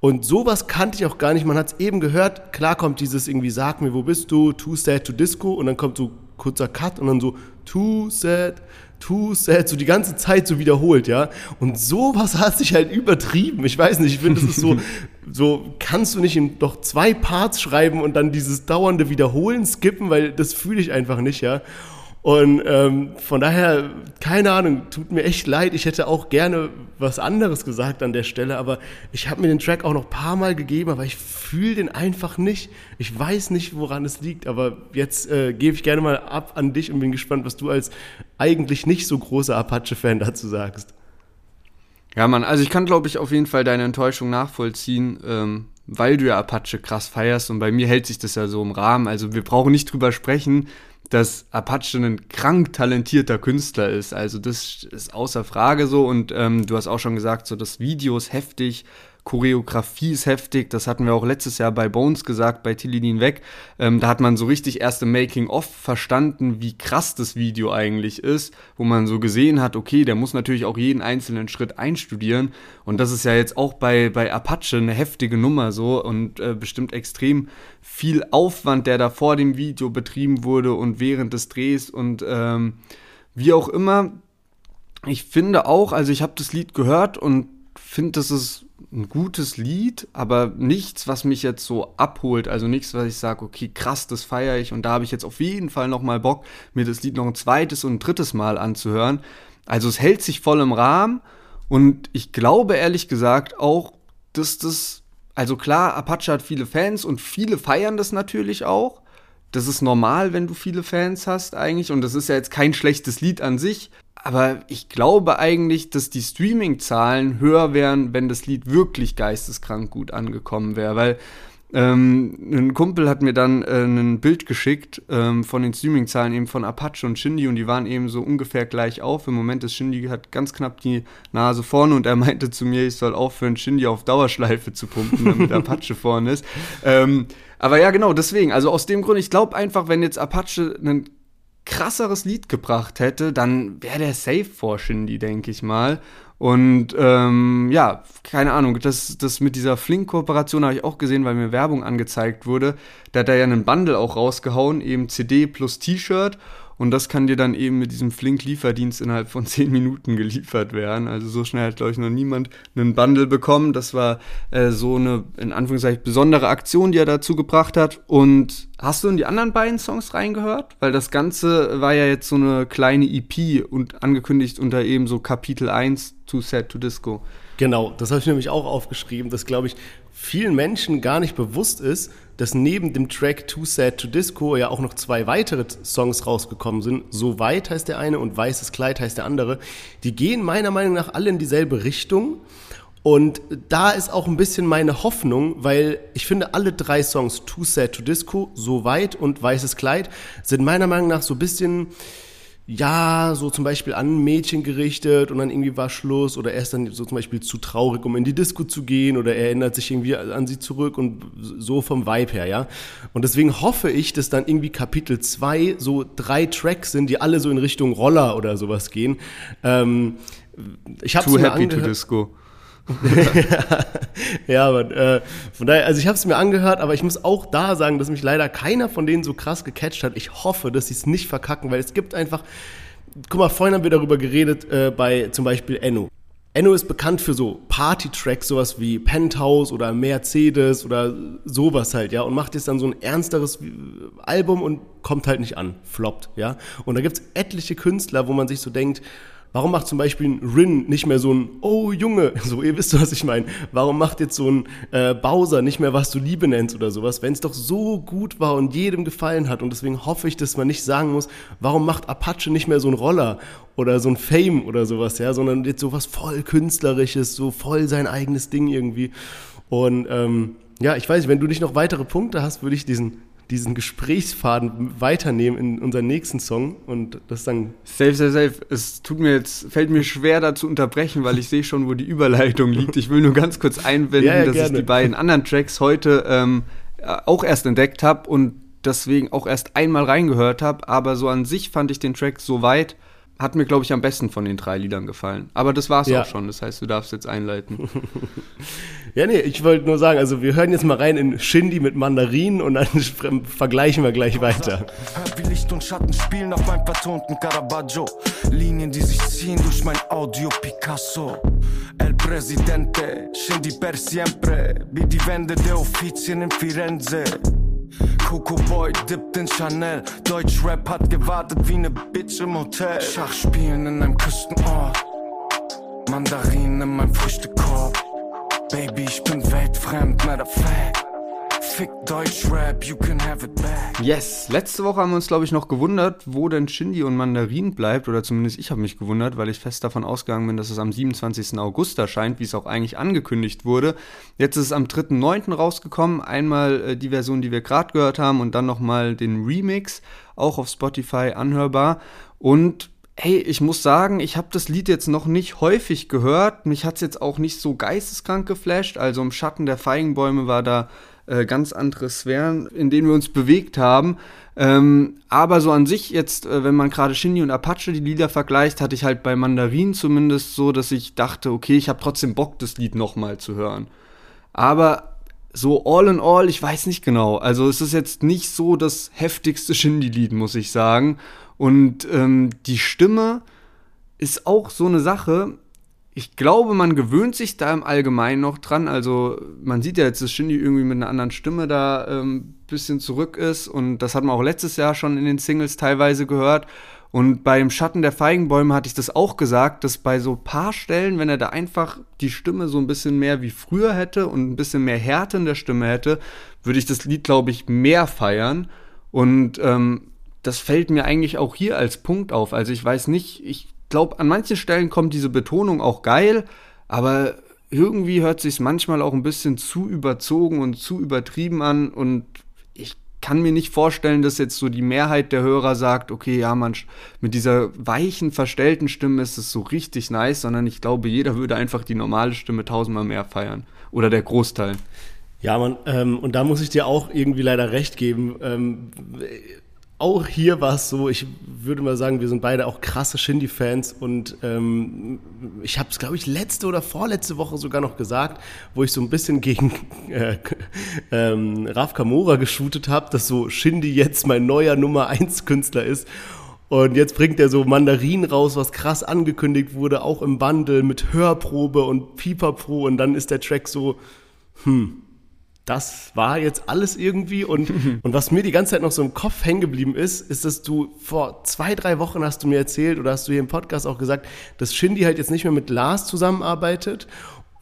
Und sowas kannte ich auch gar nicht. Man hat es eben gehört. Klar kommt dieses irgendwie, sag mir, wo bist du? Too sad to disco. Und dann kommt so kurzer Cut und dann so, too sad too sad, so die ganze Zeit so wiederholt, ja. Und sowas hat sich halt übertrieben. Ich weiß nicht, ich finde, das ist so, (laughs) so kannst du nicht in doch zwei Parts schreiben und dann dieses dauernde Wiederholen skippen, weil das fühle ich einfach nicht, ja. Und ähm, von daher, keine Ahnung, tut mir echt leid. Ich hätte auch gerne was anderes gesagt an der Stelle, aber ich habe mir den Track auch noch ein paar Mal gegeben, aber ich fühle den einfach nicht. Ich weiß nicht, woran es liegt, aber jetzt äh, gebe ich gerne mal ab an dich und bin gespannt, was du als eigentlich nicht so großer Apache-Fan dazu sagst. Ja, Mann, also ich kann, glaube ich, auf jeden Fall deine Enttäuschung nachvollziehen, ähm, weil du ja Apache krass feierst und bei mir hält sich das ja so im Rahmen. Also wir brauchen nicht drüber sprechen, dass Apache ein krank talentierter Künstler ist. Also das ist außer Frage so. Und ähm, du hast auch schon gesagt, so das Video ist heftig, Choreografie ist heftig. Das hatten wir auch letztes Jahr bei Bones gesagt, bei Tilidin weg. Ähm, da hat man so richtig erst im Making-of verstanden, wie krass das Video eigentlich ist, wo man so gesehen hat, okay, der muss natürlich auch jeden einzelnen Schritt einstudieren. Und das ist ja jetzt auch bei, bei Apache eine heftige Nummer so und äh, bestimmt extrem viel Aufwand, der da vor dem Video betrieben wurde und während des Drehs und ähm, wie auch immer. Ich finde auch, also ich habe das Lied gehört und finde, das ist ein gutes Lied, aber nichts, was mich jetzt so abholt. Also nichts, was ich sage, okay, krass, das feiere ich und da habe ich jetzt auf jeden Fall nochmal Bock, mir das Lied noch ein zweites und ein drittes Mal anzuhören. Also es hält sich voll im Rahmen und ich glaube ehrlich gesagt auch, dass das, also klar, Apache hat viele Fans und viele feiern das natürlich auch. Das ist normal, wenn du viele Fans hast eigentlich und das ist ja jetzt kein schlechtes Lied an sich, aber ich glaube eigentlich, dass die Streaming-Zahlen höher wären, wenn das Lied wirklich geisteskrank gut angekommen wäre, weil ähm, ein Kumpel hat mir dann äh, ein Bild geschickt ähm, von den Streaming-Zahlen eben von Apache und Shindy und die waren eben so ungefähr gleich auf. Im Moment ist Shindy hat ganz knapp die Nase vorne und er meinte zu mir, ich soll aufhören, Shindy auf Dauerschleife zu pumpen, damit (laughs) Apache vorne ist. Ähm, aber ja, genau, deswegen. Also aus dem Grund, ich glaube einfach, wenn jetzt Apache einen krasseres Lied gebracht hätte, dann wäre der safe vor Shindy, denke ich mal. Und ähm, ja, keine Ahnung, das, das mit dieser Flink-Kooperation habe ich auch gesehen, weil mir Werbung angezeigt wurde. Da hat er ja einen Bundle auch rausgehauen, eben CD plus T-Shirt. Und das kann dir dann eben mit diesem Flink-Lieferdienst innerhalb von (laughs) 10 Minuten geliefert werden. Also so schnell hat, glaube ich, noch niemand einen Bundle bekommen. Das war äh, so eine, in Anführungszeichen, besondere Aktion, die er dazu gebracht hat. Und hast du in die anderen beiden Songs reingehört? Weil das Ganze war ja jetzt so eine kleine EP und angekündigt unter eben so Kapitel 1, Too Sad to Disco. Genau, das habe ich nämlich auch aufgeschrieben, dass, glaube ich, vielen Menschen gar nicht bewusst ist, dass neben dem Track Too Sad to Disco ja auch noch zwei weitere Songs rausgekommen sind. So weit heißt der eine und Weißes Kleid heißt der andere. Die gehen meiner Meinung nach alle in dieselbe Richtung. Und da ist auch ein bisschen meine Hoffnung, weil ich finde, alle drei Songs, Too Sad to Disco, So weit und Weißes Kleid, sind meiner Meinung nach so ein bisschen ja, so zum Beispiel an ein Mädchen gerichtet und dann irgendwie war Schluss oder er ist dann so zum Beispiel zu traurig, um in die Disco zu gehen oder er erinnert sich irgendwie an sie zurück und so vom Vibe her, ja. Und deswegen hoffe ich, dass dann irgendwie Kapitel 2 so drei Tracks sind, die alle so in Richtung Roller oder sowas gehen. Ähm, ich habe Too Happy to Disco. (laughs) ja, aber äh, von daher, also ich habe es mir angehört, aber ich muss auch da sagen, dass mich leider keiner von denen so krass gecatcht hat. Ich hoffe, dass sie es nicht verkacken, weil es gibt einfach, guck mal, vorhin haben wir darüber geredet äh, bei zum Beispiel Enno. Enno ist bekannt für so Party-Tracks, sowas wie Penthouse oder Mercedes oder sowas halt, ja, und macht jetzt dann so ein ernsteres Album und kommt halt nicht an, floppt, ja. Und da gibt's etliche Künstler, wo man sich so denkt, Warum macht zum Beispiel ein Rin nicht mehr so ein Oh Junge, (laughs) so ihr wisst, was ich meine. Warum macht jetzt so ein äh, Bowser nicht mehr, was du Liebe nennst oder sowas, wenn es doch so gut war und jedem gefallen hat. Und deswegen hoffe ich, dass man nicht sagen muss, warum macht Apache nicht mehr so ein Roller oder so ein Fame oder sowas, ja, sondern jetzt sowas voll Künstlerisches, so voll sein eigenes Ding irgendwie. Und ähm, ja, ich weiß nicht, wenn du nicht noch weitere Punkte hast, würde ich diesen diesen Gesprächsfaden weiternehmen in unseren nächsten Song und das dann. Safe, safe, safe. Es tut mir jetzt, fällt mir schwer da zu unterbrechen, weil ich sehe schon, wo die Überleitung liegt. Ich will nur ganz kurz einwenden, ja, ja, dass gerne. ich die beiden anderen Tracks heute ähm, auch erst entdeckt habe und deswegen auch erst einmal reingehört habe. Aber so an sich fand ich den Track so weit hat mir, glaube ich, am besten von den drei Liedern gefallen. Aber das war es ja. auch schon. Das heißt, du darfst jetzt einleiten. (laughs) ja, nee, ich wollte nur sagen, also wir hören jetzt mal rein in Shindy mit Mandarinen und dann (laughs) vergleichen wir gleich weiter. Wie Licht und Schatten spielen auf meinem vertonten Caravaggio. Linien, die sich ziehen durch mein Audio Picasso. El Presidente, Shindy per siempre. Wie die Wände der Offizien in Firenze. Coco Boy dippt in Chanel. Deutschrap hat gewartet wie ne Bitch im Hotel. Schachspielen in einem Küstenort. Mandarinen in meinem Früchtekorb. Baby, ich bin weltfremd, matter fact. Fick Deutschrap, you can have it back. Yes, letzte Woche haben wir uns, glaube ich, noch gewundert, wo denn Shindy und Mandarin bleibt. Oder zumindest ich habe mich gewundert, weil ich fest davon ausgegangen bin, dass es am 27. August erscheint, wie es auch eigentlich angekündigt wurde. Jetzt ist es am 3.9. rausgekommen. Einmal äh, die Version, die wir gerade gehört haben und dann nochmal den Remix, auch auf Spotify anhörbar. Und hey, ich muss sagen, ich habe das Lied jetzt noch nicht häufig gehört. Mich hat es jetzt auch nicht so geisteskrank geflasht. Also im Schatten der Feigenbäume war da äh, ganz andere Sphären, in denen wir uns bewegt haben. Ähm, aber so an sich jetzt, äh, wenn man gerade Shindy und Apache die Lieder vergleicht, hatte ich halt bei Mandarin zumindest so, dass ich dachte, okay, ich habe trotzdem Bock, das Lied nochmal zu hören. Aber so all in all, ich weiß nicht genau. Also es ist jetzt nicht so das heftigste Shindy-Lied, muss ich sagen. Und ähm, die Stimme ist auch so eine Sache ich glaube, man gewöhnt sich da im Allgemeinen noch dran. Also man sieht ja jetzt, dass Shindy irgendwie mit einer anderen Stimme da ein ähm, bisschen zurück ist. Und das hat man auch letztes Jahr schon in den Singles teilweise gehört. Und beim Schatten der Feigenbäume hatte ich das auch gesagt, dass bei so paar Stellen, wenn er da einfach die Stimme so ein bisschen mehr wie früher hätte und ein bisschen mehr Härte in der Stimme hätte, würde ich das Lied, glaube ich, mehr feiern. Und ähm, das fällt mir eigentlich auch hier als Punkt auf. Also ich weiß nicht, ich glaube, an manchen Stellen kommt diese Betonung auch geil, aber irgendwie hört sich manchmal auch ein bisschen zu überzogen und zu übertrieben an und ich kann mir nicht vorstellen, dass jetzt so die Mehrheit der Hörer sagt, okay, ja, man, mit dieser weichen, verstellten Stimme ist es so richtig nice, sondern ich glaube, jeder würde einfach die normale Stimme tausendmal mehr feiern. Oder der Großteil. Ja, man, ähm, und da muss ich dir auch irgendwie leider recht geben. Ähm, auch hier war es so, ich würde mal sagen, wir sind beide auch krasse Shindy-Fans und ähm, ich habe es, glaube ich, letzte oder vorletzte Woche sogar noch gesagt, wo ich so ein bisschen gegen (laughs) äh, ähm, Raf Kamora geshootet habe, dass so Shindy jetzt mein neuer Nummer 1 Künstler ist. Und jetzt bringt er so Mandarin raus, was krass angekündigt wurde, auch im Bundle mit Hörprobe und Pieper Pro und dann ist der Track so, hm, das war jetzt alles irgendwie. Und, (laughs) und was mir die ganze Zeit noch so im Kopf hängen geblieben ist, ist, dass du vor zwei, drei Wochen hast du mir erzählt oder hast du hier im Podcast auch gesagt, dass Shindy halt jetzt nicht mehr mit Lars zusammenarbeitet.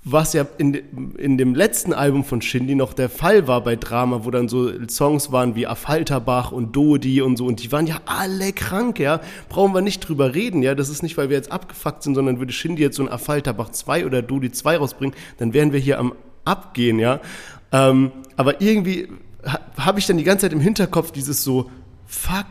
Was ja in, in dem letzten Album von Shindy noch der Fall war bei Drama, wo dann so Songs waren wie Afalterbach und Dodi und so. Und die waren ja alle krank, ja. Brauchen wir nicht drüber reden, ja. Das ist nicht, weil wir jetzt abgefuckt sind, sondern würde Shindy jetzt so ein Afalterbach 2 oder Dodi 2 rausbringen, dann wären wir hier am Abgehen, ja. Ähm, aber irgendwie habe ich dann die ganze Zeit im Hinterkopf dieses so, fuck,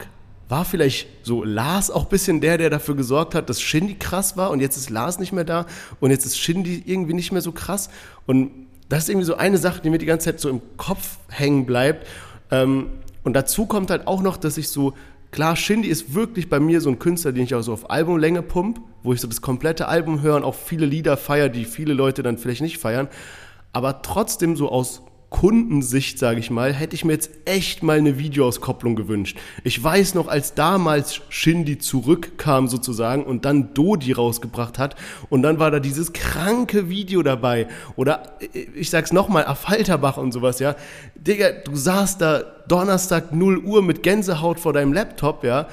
war vielleicht so Lars auch ein bisschen der, der dafür gesorgt hat, dass Shindy krass war und jetzt ist Lars nicht mehr da und jetzt ist Shindy irgendwie nicht mehr so krass. Und das ist irgendwie so eine Sache, die mir die ganze Zeit so im Kopf hängen bleibt. Ähm, und dazu kommt halt auch noch, dass ich so klar, Shindy ist wirklich bei mir so ein Künstler, den ich auch so auf Albumlänge pump, wo ich so das komplette Album höre und auch viele Lieder feiere, die viele Leute dann vielleicht nicht feiern. Aber trotzdem so aus Kundensicht, sage ich mal, hätte ich mir jetzt echt mal eine Videoauskopplung gewünscht. Ich weiß noch, als damals Shindy zurückkam sozusagen und dann Dodi rausgebracht hat und dann war da dieses kranke Video dabei oder ich sag's nochmal, Affalterbach und sowas, ja. Digga, du saßt da Donnerstag 0 Uhr mit Gänsehaut vor deinem Laptop, ja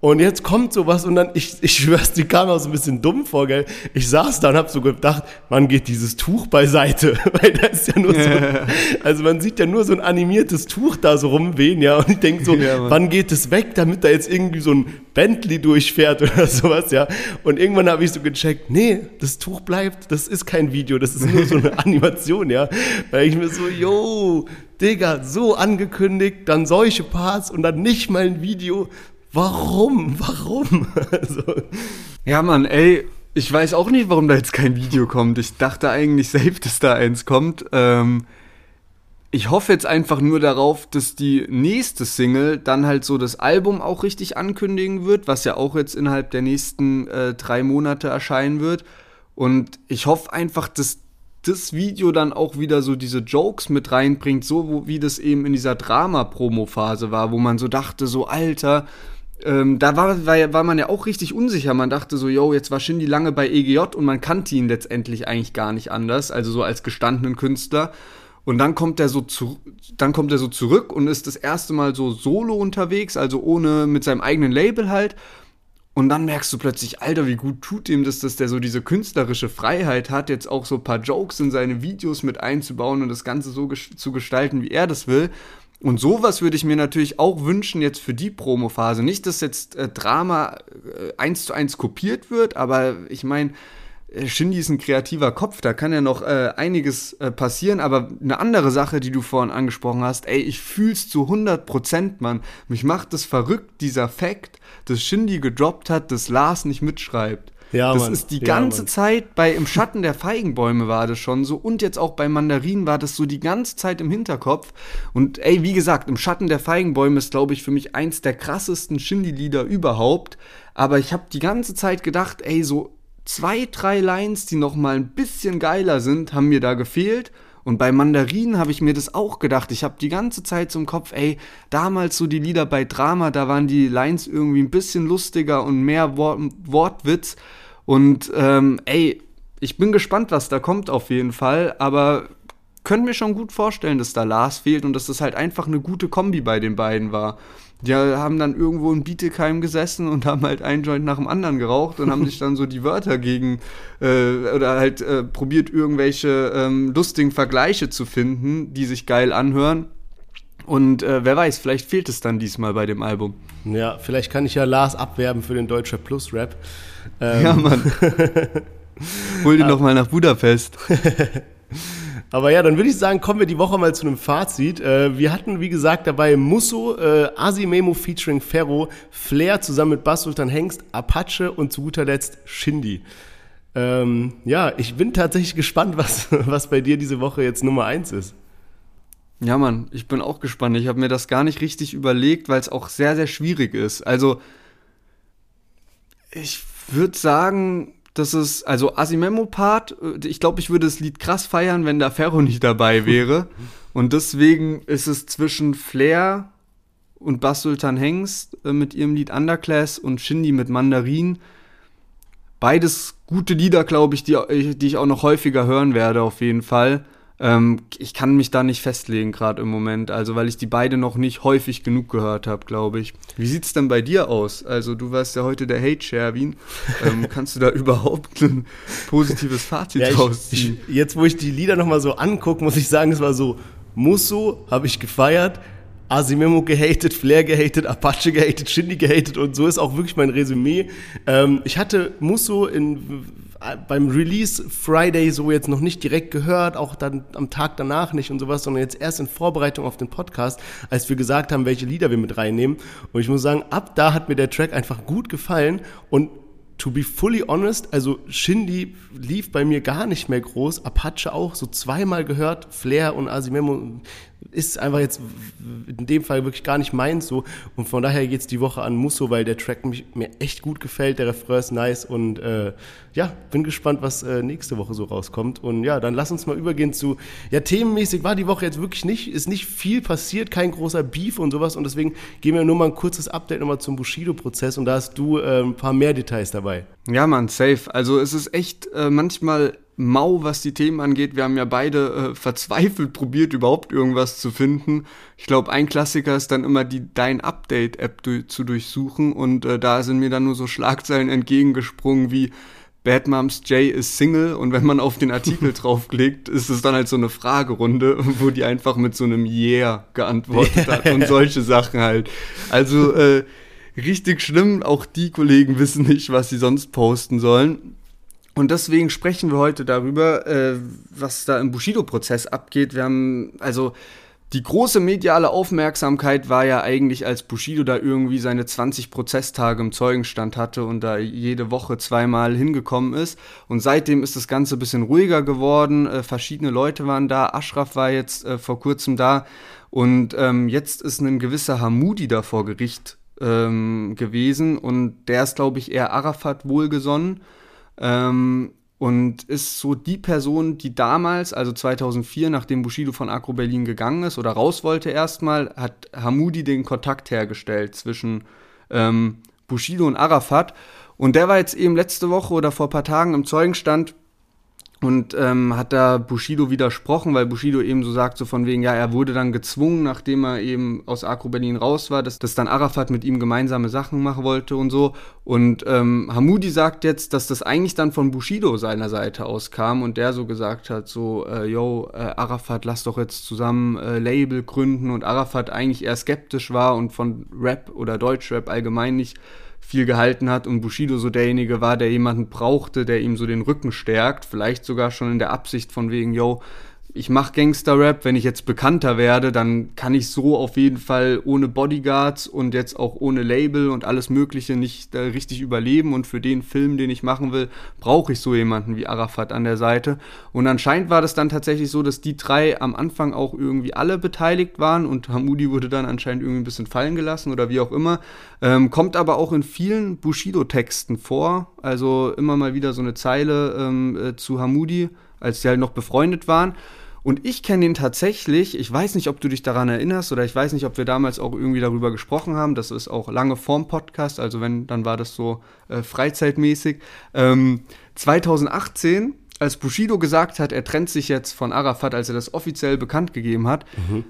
und jetzt kommt sowas und dann, ich, ich schwör's, die kam auch so ein bisschen dumm vor, gell? Ich saß da und hab so gedacht, wann geht dieses Tuch beiseite? (laughs) Weil da ist ja nur so, (laughs) also man sieht ja nur so ein animiertes Tuch da so rumwehen, ja? Und ich denk so, (laughs) ja, wann geht es weg, damit da jetzt irgendwie so ein Bentley durchfährt oder sowas, ja? Und irgendwann habe ich so gecheckt, nee, das Tuch bleibt, das ist kein Video, das ist nur so eine Animation, ja? Weil ich mir so, yo, Digga, so angekündigt, dann solche Parts und dann nicht mal ein Video. Warum? Warum? (laughs) also. Ja, Mann, ey, ich weiß auch nicht, warum da jetzt kein Video kommt. Ich dachte eigentlich safe, dass da eins kommt. Ähm, ich hoffe jetzt einfach nur darauf, dass die nächste Single dann halt so das Album auch richtig ankündigen wird, was ja auch jetzt innerhalb der nächsten äh, drei Monate erscheinen wird. Und ich hoffe einfach, dass das Video dann auch wieder so diese Jokes mit reinbringt, so wie das eben in dieser Drama-Promo-Phase war, wo man so dachte, so Alter, ähm, da war, war, war, man ja auch richtig unsicher. Man dachte so, yo, jetzt war Shindy lange bei EGJ und man kannte ihn letztendlich eigentlich gar nicht anders, also so als gestandenen Künstler. Und dann kommt er so zu, dann kommt er so zurück und ist das erste Mal so solo unterwegs, also ohne mit seinem eigenen Label halt. Und dann merkst du plötzlich, Alter, wie gut tut ihm das, dass der so diese künstlerische Freiheit hat, jetzt auch so ein paar Jokes in seine Videos mit einzubauen und das Ganze so ges zu gestalten, wie er das will. Und sowas würde ich mir natürlich auch wünschen jetzt für die Promophase. Nicht, dass jetzt äh, Drama äh, eins zu eins kopiert wird, aber ich meine, äh, Shindy ist ein kreativer Kopf, da kann ja noch äh, einiges äh, passieren, aber eine andere Sache, die du vorhin angesprochen hast, ey, ich fühl's zu 100 Prozent, Mann. Mich macht das verrückt, dieser Fakt, dass Shindy gedroppt hat, dass Lars nicht mitschreibt. Ja, das Mann. ist die ganze ja, Zeit bei Im Schatten der Feigenbäume war das schon so und jetzt auch bei Mandarinen war das so die ganze Zeit im Hinterkopf. Und ey, wie gesagt, Im Schatten der Feigenbäume ist, glaube ich, für mich eins der krassesten Shindy-Lieder überhaupt. Aber ich habe die ganze Zeit gedacht, ey, so zwei, drei Lines, die noch mal ein bisschen geiler sind, haben mir da gefehlt. Und bei Mandarinen habe ich mir das auch gedacht. Ich habe die ganze Zeit so im Kopf, ey, damals so die Lieder bei Drama, da waren die Lines irgendwie ein bisschen lustiger und mehr Wort Wortwitz. Und ähm, ey, ich bin gespannt, was da kommt auf jeden Fall. Aber können mir schon gut vorstellen, dass da Lars fehlt und dass das halt einfach eine gute Kombi bei den beiden war. Die haben dann irgendwo in Bietigheim gesessen und haben halt einen Joint nach dem anderen geraucht und haben sich (laughs) dann so die Wörter gegen äh, oder halt äh, probiert, irgendwelche ähm, lustigen Vergleiche zu finden, die sich geil anhören. Und äh, wer weiß, vielleicht fehlt es dann diesmal bei dem Album. Ja, vielleicht kann ich ja Lars abwerben für den Deutscher Plus Rap. Ähm. Ja, Mann. (laughs) Hol den doch mal nach Budapest. (laughs) Aber ja, dann würde ich sagen, kommen wir die Woche mal zu einem Fazit. Äh, wir hatten, wie gesagt, dabei Musso, äh, Asimemo featuring Ferro, Flair zusammen mit Bass Sultan Hengst, Apache und zu guter Letzt Shindy. Ähm, ja, ich bin tatsächlich (laughs) gespannt, was, was bei dir diese Woche jetzt Nummer eins ist. Ja, Mann, ich bin auch gespannt. Ich habe mir das gar nicht richtig überlegt, weil es auch sehr, sehr schwierig ist. Also, ich würde sagen, das ist, also Asimemo-Part, äh, ich glaube, ich würde das Lied krass feiern, wenn da Ferro nicht dabei wäre. (laughs) Und deswegen ist es zwischen Flair und Bass Sultan Hengst äh, mit ihrem Lied Underclass und Shindy mit Mandarin. Beides gute Lieder, glaube ich, die, die ich auch noch häufiger hören werde, auf jeden Fall. Ähm, ich kann mich da nicht festlegen gerade im Moment, also weil ich die beide noch nicht häufig genug gehört habe, glaube ich. Wie sieht es denn bei dir aus? Also du warst ja heute der Hate Sherwin. Ähm, (laughs) kannst du da überhaupt ein positives Fazit ja, rausziehen? Ich, jetzt, wo ich die Lieder nochmal so angucke, muss ich sagen, es war so, Musso habe ich gefeiert, Asimemo gehatet, Flair gehatet, Apache gehatet, Shindy gehatet und so ist auch wirklich mein Resümee. Ähm, ich hatte Musso in beim Release Friday so jetzt noch nicht direkt gehört, auch dann am Tag danach nicht und sowas, sondern jetzt erst in Vorbereitung auf den Podcast, als wir gesagt haben, welche Lieder wir mit reinnehmen. Und ich muss sagen, ab da hat mir der Track einfach gut gefallen und to be fully honest, also Shindy lief bei mir gar nicht mehr groß, Apache auch so zweimal gehört, Flair und Asimemo ist einfach jetzt in dem Fall wirklich gar nicht meins so. Und von daher geht es die Woche an Musso, weil der Track mich, mir echt gut gefällt. Der Refrain ist nice und äh, ja, bin gespannt, was äh, nächste Woche so rauskommt. Und ja, dann lass uns mal übergehen zu, ja, themenmäßig war die Woche jetzt wirklich nicht, ist nicht viel passiert, kein großer Beef und sowas. Und deswegen geben wir nur mal ein kurzes Update nochmal zum Bushido-Prozess und da hast du äh, ein paar mehr Details dabei. Ja, man, safe. Also es ist echt äh, manchmal mau, was die Themen angeht. Wir haben ja beide äh, verzweifelt probiert, überhaupt irgendwas zu finden. Ich glaube, ein Klassiker ist dann immer die Dein Update-App du zu durchsuchen und äh, da sind mir dann nur so Schlagzeilen entgegengesprungen wie Bad Moms Jay ist Single und wenn man auf den Artikel (laughs) draufklickt, ist es dann halt so eine Fragerunde, (laughs) wo die einfach mit so einem Yeah geantwortet hat und solche Sachen halt. Also äh, richtig schlimm, auch die Kollegen wissen nicht, was sie sonst posten sollen. Und deswegen sprechen wir heute darüber, äh, was da im Bushido-Prozess abgeht. Wir haben, also die große mediale Aufmerksamkeit war ja eigentlich, als Bushido da irgendwie seine 20 Prozesstage im Zeugenstand hatte und da jede Woche zweimal hingekommen ist. Und seitdem ist das Ganze ein bisschen ruhiger geworden. Äh, verschiedene Leute waren da. Ashraf war jetzt äh, vor kurzem da. Und ähm, jetzt ist ein gewisser Hamudi da vor Gericht ähm, gewesen. Und der ist, glaube ich, eher Arafat wohlgesonnen. Ähm, und ist so die Person, die damals, also 2004, nachdem Bushido von Agro Berlin gegangen ist oder raus wollte erstmal, hat Hamudi den Kontakt hergestellt zwischen ähm, Bushido und Arafat. Und der war jetzt eben letzte Woche oder vor ein paar Tagen im Zeugenstand und ähm, hat da Bushido widersprochen, weil Bushido eben so sagt, so von wegen, ja, er wurde dann gezwungen, nachdem er eben aus Agro Berlin raus war, dass, dass dann Arafat mit ihm gemeinsame Sachen machen wollte und so. Und ähm, Hamudi sagt jetzt, dass das eigentlich dann von Bushido seiner Seite aus kam und der so gesagt hat, so, äh, yo, äh, Arafat, lass doch jetzt zusammen äh, Label gründen und Arafat eigentlich eher skeptisch war und von Rap oder Deutschrap allgemein nicht viel gehalten hat und Bushido so derjenige war, der jemanden brauchte, der ihm so den Rücken stärkt, vielleicht sogar schon in der Absicht von wegen, yo, ich mache Gangster-Rap, wenn ich jetzt bekannter werde, dann kann ich so auf jeden Fall ohne Bodyguards und jetzt auch ohne Label und alles Mögliche nicht äh, richtig überleben. Und für den Film, den ich machen will, brauche ich so jemanden wie Arafat an der Seite. Und anscheinend war das dann tatsächlich so, dass die drei am Anfang auch irgendwie alle beteiligt waren und Hamudi wurde dann anscheinend irgendwie ein bisschen fallen gelassen oder wie auch immer. Ähm, kommt aber auch in vielen Bushido-Texten vor. Also immer mal wieder so eine Zeile ähm, äh, zu Hamudi, als die halt noch befreundet waren. Und ich kenne den tatsächlich, ich weiß nicht, ob du dich daran erinnerst oder ich weiß nicht, ob wir damals auch irgendwie darüber gesprochen haben. Das ist auch lange vorm Podcast, also wenn, dann war das so äh, freizeitmäßig. Ähm, 2018, als Bushido gesagt hat, er trennt sich jetzt von Arafat, als er das offiziell bekannt gegeben hat, mhm.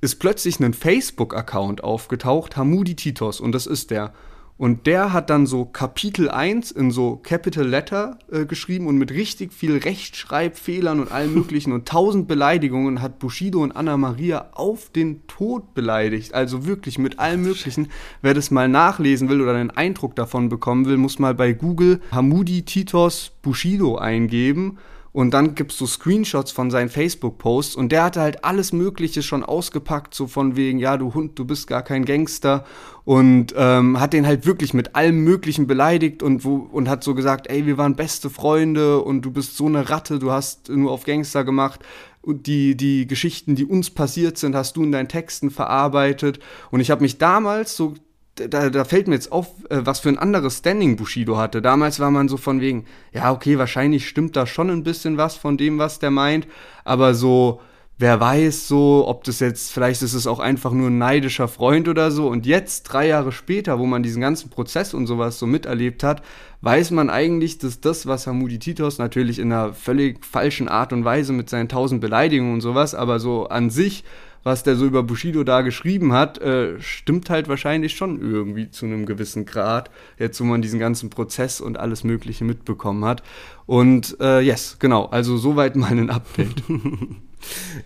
ist plötzlich ein Facebook-Account aufgetaucht, Hamudi Titos, und das ist der. Und der hat dann so Kapitel 1 in so Capital Letter äh, geschrieben und mit richtig viel Rechtschreibfehlern und allem (laughs) möglichen und tausend Beleidigungen hat Bushido und Anna Maria auf den Tod beleidigt. Also wirklich mit allem möglichen. Wer das mal nachlesen will oder einen Eindruck davon bekommen will, muss mal bei Google Hamudi Titos Bushido eingeben und dann gibt's so Screenshots von seinen Facebook-Posts und der hatte halt alles Mögliche schon ausgepackt, so von wegen, ja, du Hund, du bist gar kein Gangster. Und ähm, hat den halt wirklich mit allem Möglichen beleidigt und, wo, und hat so gesagt, ey, wir waren beste Freunde und du bist so eine Ratte, du hast nur auf Gangster gemacht. Und die, die Geschichten, die uns passiert sind, hast du in deinen Texten verarbeitet. Und ich habe mich damals so da, da fällt mir jetzt auf, äh, was für ein anderes Standing Bushido hatte. Damals war man so von wegen, ja, okay, wahrscheinlich stimmt da schon ein bisschen was von dem, was der meint, aber so, wer weiß so, ob das jetzt, vielleicht ist es auch einfach nur ein neidischer Freund oder so. Und jetzt, drei Jahre später, wo man diesen ganzen Prozess und sowas so miterlebt hat, weiß man eigentlich, dass das, was Hamudi Titos natürlich in einer völlig falschen Art und Weise mit seinen tausend Beleidigungen und sowas, aber so an sich was der so über Bushido da geschrieben hat, äh, stimmt halt wahrscheinlich schon irgendwie zu einem gewissen Grad, jetzt wo man diesen ganzen Prozess und alles Mögliche mitbekommen hat. Und äh, yes, genau, also soweit (laughs) mal ein Update. (laughs)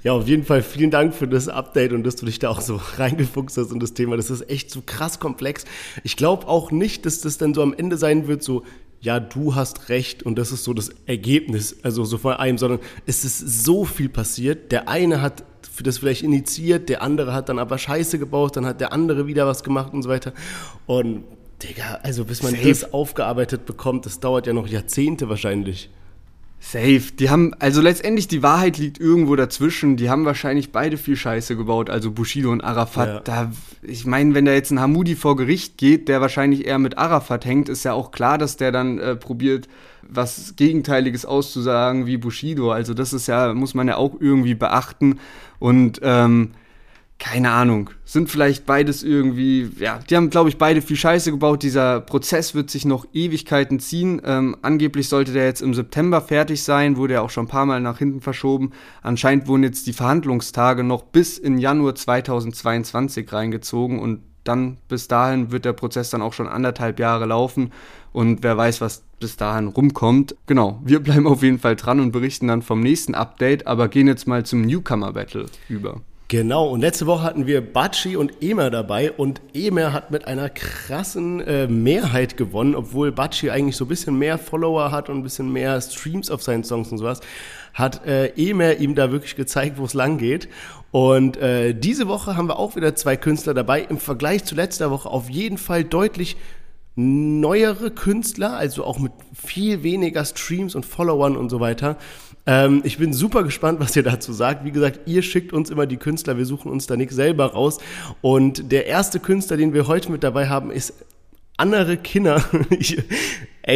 Ja, auf jeden Fall vielen Dank für das Update und dass du dich da auch so (laughs) reingefuchst hast in das Thema. Das ist echt so krass komplex. Ich glaube auch nicht, dass das dann so am Ende sein wird, so, ja, du hast recht und das ist so das Ergebnis, also so von einem, sondern es ist so viel passiert. Der eine hat das vielleicht initiiert, der andere hat dann aber Scheiße gebaut, dann hat der andere wieder was gemacht und so weiter. Und Digga, also bis man Safe. das aufgearbeitet bekommt, das dauert ja noch Jahrzehnte wahrscheinlich. Safe. Die haben, also letztendlich die Wahrheit liegt irgendwo dazwischen. Die haben wahrscheinlich beide viel Scheiße gebaut, also Bushido und Arafat. Ja. Da, ich meine, wenn da jetzt ein Hamudi vor Gericht geht, der wahrscheinlich eher mit Arafat hängt, ist ja auch klar, dass der dann äh, probiert, was Gegenteiliges auszusagen wie Bushido. Also das ist ja, muss man ja auch irgendwie beachten. Und ähm, keine Ahnung, sind vielleicht beides irgendwie, ja, die haben, glaube ich, beide viel Scheiße gebaut. Dieser Prozess wird sich noch Ewigkeiten ziehen. Ähm, angeblich sollte der jetzt im September fertig sein, wurde ja auch schon ein paar Mal nach hinten verschoben. Anscheinend wurden jetzt die Verhandlungstage noch bis in Januar 2022 reingezogen und dann bis dahin wird der Prozess dann auch schon anderthalb Jahre laufen und wer weiß, was bis dahin rumkommt. Genau, wir bleiben auf jeden Fall dran und berichten dann vom nächsten Update, aber gehen jetzt mal zum Newcomer Battle über. Genau, und letzte Woche hatten wir Batschi und Emer dabei und Emer hat mit einer krassen äh, Mehrheit gewonnen, obwohl Batschi eigentlich so ein bisschen mehr Follower hat und ein bisschen mehr Streams auf seinen Songs und sowas, hat äh, Emer ihm da wirklich gezeigt, wo es lang geht. Und äh, diese Woche haben wir auch wieder zwei Künstler dabei, im Vergleich zu letzter Woche auf jeden Fall deutlich neuere Künstler, also auch mit viel weniger Streams und Followern und so weiter. Ähm, ich bin super gespannt, was ihr dazu sagt. Wie gesagt, ihr schickt uns immer die Künstler, wir suchen uns da nichts selber raus. Und der erste Künstler, den wir heute mit dabei haben, ist andere Kinder. (laughs) Ich,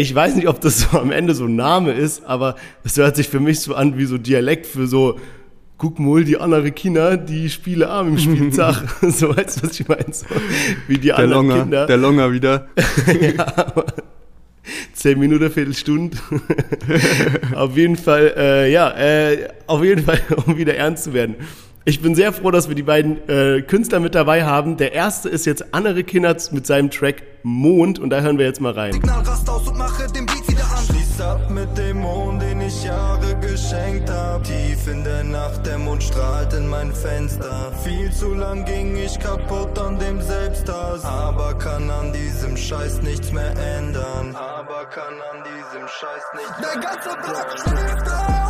ich weiß nicht, ob das so am Ende so ein Name ist, aber es hört sich für mich so an wie so Dialekt für so guck mal, die andere Kinder, die spielen arm im Spieltag. (laughs) (laughs) so weißt du, was ich meine? So, wie die der anderen Longer, Kinder. Der Longer wieder. (laughs) ja, zehn Minuten, Viertelstunde. auf jeden Fall, äh, ja, äh, auf jeden Fall, um wieder ernst zu werden. Ich bin sehr froh, dass wir die beiden äh, Künstler mit dabei haben. Der erste ist jetzt Andere Kinnertz mit seinem Track Mond und da hören wir jetzt mal rein. Signal rast aus und mache den Beat wieder an. Schließ ab mit dem Mond, den ich Jahre geschenkt hab. Tief in der Nacht, der Mond strahlt in mein Fenster. Viel zu lang ging ich kaputt an dem Selbsthass. Aber kann an diesem Scheiß nichts mehr ändern. Aber kann an diesem Scheiß nichts mehr ändern. Der ganze Block schläft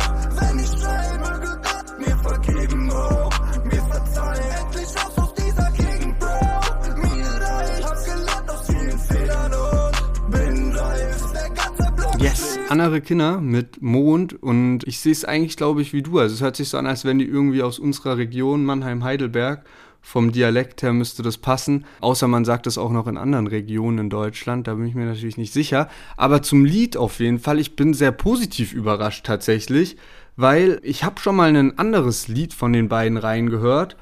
vergeben, oh. Mir verzeihen, endlich raus aus dieser Gegend, Bro. Mir reicht, hab gelernt aus vielen Fehlern und bin reif. Der ganze Block Yes, andere Kinder mit Mond und ich sehe es eigentlich, glaube ich, wie du. Also es hört sich so an, als wenn die irgendwie aus unserer Region, Mannheim-Heidelberg, vom Dialekt her müsste das passen. Außer man sagt es auch noch in anderen Regionen in Deutschland. Da bin ich mir natürlich nicht sicher. Aber zum Lied auf jeden Fall. Ich bin sehr positiv überrascht tatsächlich weil ich habe schon mal ein anderes Lied von den beiden reingehört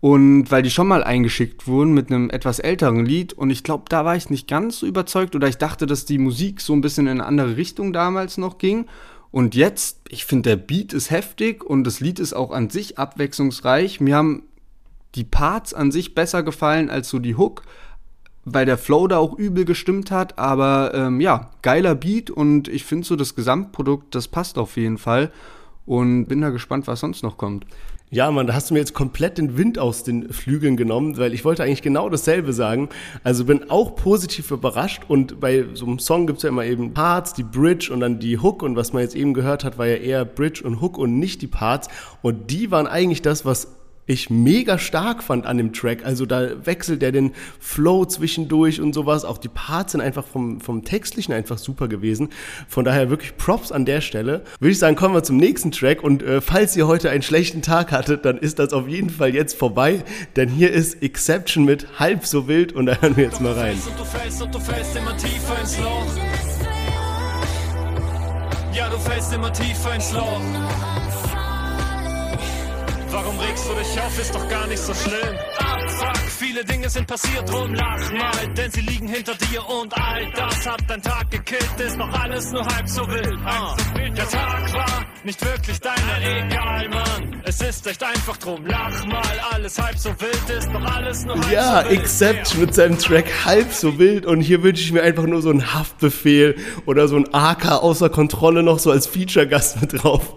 und weil die schon mal eingeschickt wurden mit einem etwas älteren Lied und ich glaube, da war ich nicht ganz so überzeugt oder ich dachte, dass die Musik so ein bisschen in eine andere Richtung damals noch ging. Und jetzt, ich finde, der Beat ist heftig und das Lied ist auch an sich abwechslungsreich. Mir haben die Parts an sich besser gefallen als so die Hook, weil der Flow da auch übel gestimmt hat. Aber ähm, ja, geiler Beat und ich finde so das Gesamtprodukt, das passt auf jeden Fall und bin da gespannt, was sonst noch kommt. Ja, Mann, da hast du mir jetzt komplett den Wind aus den Flügeln genommen, weil ich wollte eigentlich genau dasselbe sagen. Also bin auch positiv überrascht und bei so einem Song gibt's ja immer eben Parts, die Bridge und dann die Hook und was man jetzt eben gehört hat, war ja eher Bridge und Hook und nicht die Parts und die waren eigentlich das, was ich mega stark fand an dem Track. Also da wechselt er den Flow zwischendurch und sowas. Auch die Parts sind einfach vom, vom Textlichen einfach super gewesen. Von daher wirklich Props an der Stelle. Würde ich sagen, kommen wir zum nächsten Track. Und äh, falls ihr heute einen schlechten Tag hattet, dann ist das auf jeden Fall jetzt vorbei. Denn hier ist Exception mit halb so wild und da hören wir jetzt mal rein. Du fällst und du fällst immer tiefer ins Loch. Ja, du fällst immer tiefer ins Loch. Warum regst du dich auf, ist doch gar nicht so schlimm. Ah, fuck, viele Dinge sind passiert, drum lach mal, denn sie liegen hinter dir und all das hat dein Tag gekillt, ist noch alles nur halb so wild. Ah, der Tag war nicht wirklich deiner, egal, Mann. Es ist echt einfach drum, lach mal, alles halb so wild ist, noch alles nur halb ja, so wild. Ja, Except mit seinem Track halb so wild und hier wünsche ich mir einfach nur so einen Haftbefehl oder so ein AK außer Kontrolle noch so als Feature-Gast mit drauf.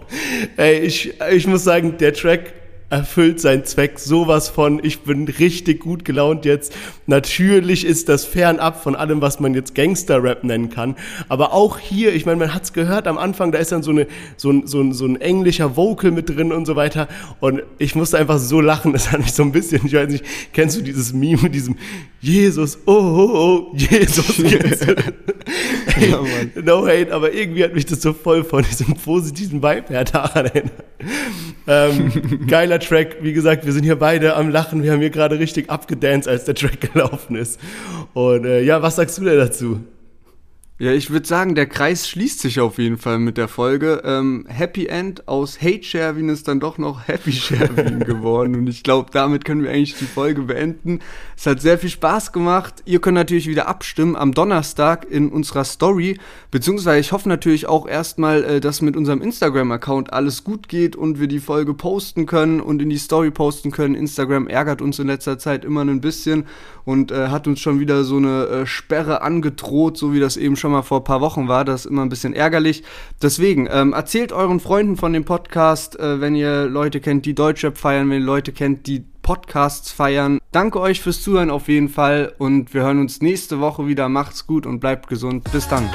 Ey, ich, ich muss sagen, der Track erfüllt seinen Zweck sowas von. Ich bin richtig gut gelaunt jetzt. Natürlich ist das fernab von allem, was man jetzt Gangster-Rap nennen kann. Aber auch hier, ich meine, man hat's gehört am Anfang, da ist dann so, eine, so, ein, so, ein, so ein englischer Vocal mit drin und so weiter. Und ich musste einfach so lachen, (laughs) das hat mich so ein bisschen, ich weiß nicht, kennst du dieses Meme mit diesem Jesus, oh, oh, oh, Jesus. ja, (laughs) no hate, aber irgendwie hat mich das so voll von diesem positiven Vibe her daran erinnert. Ähm, geiler Track, wie gesagt, wir sind hier beide am Lachen, wir haben hier gerade richtig abgedanced, als der Track gelaufen ist. Und äh, ja, was sagst du denn dazu? Ja, ich würde sagen, der Kreis schließt sich auf jeden Fall mit der Folge. Ähm, Happy End aus Hate Sherwin ist dann doch noch Happy (laughs) Sherwin geworden. Und ich glaube, damit können wir eigentlich die Folge beenden. Es hat sehr viel Spaß gemacht. Ihr könnt natürlich wieder abstimmen am Donnerstag in unserer Story. Beziehungsweise ich hoffe natürlich auch erstmal, äh, dass mit unserem Instagram-Account alles gut geht und wir die Folge posten können und in die Story posten können. Instagram ärgert uns in letzter Zeit immer ein bisschen und äh, hat uns schon wieder so eine äh, Sperre angedroht, so wie das eben schon mal vor ein paar Wochen war. Das ist immer ein bisschen ärgerlich. Deswegen, ähm, erzählt euren Freunden von dem Podcast, äh, wenn ihr Leute kennt, die Deutschrap feiern, wenn ihr Leute kennt, die Podcasts feiern. Danke euch fürs Zuhören auf jeden Fall und wir hören uns nächste Woche wieder. Macht's gut und bleibt gesund. Bis dann.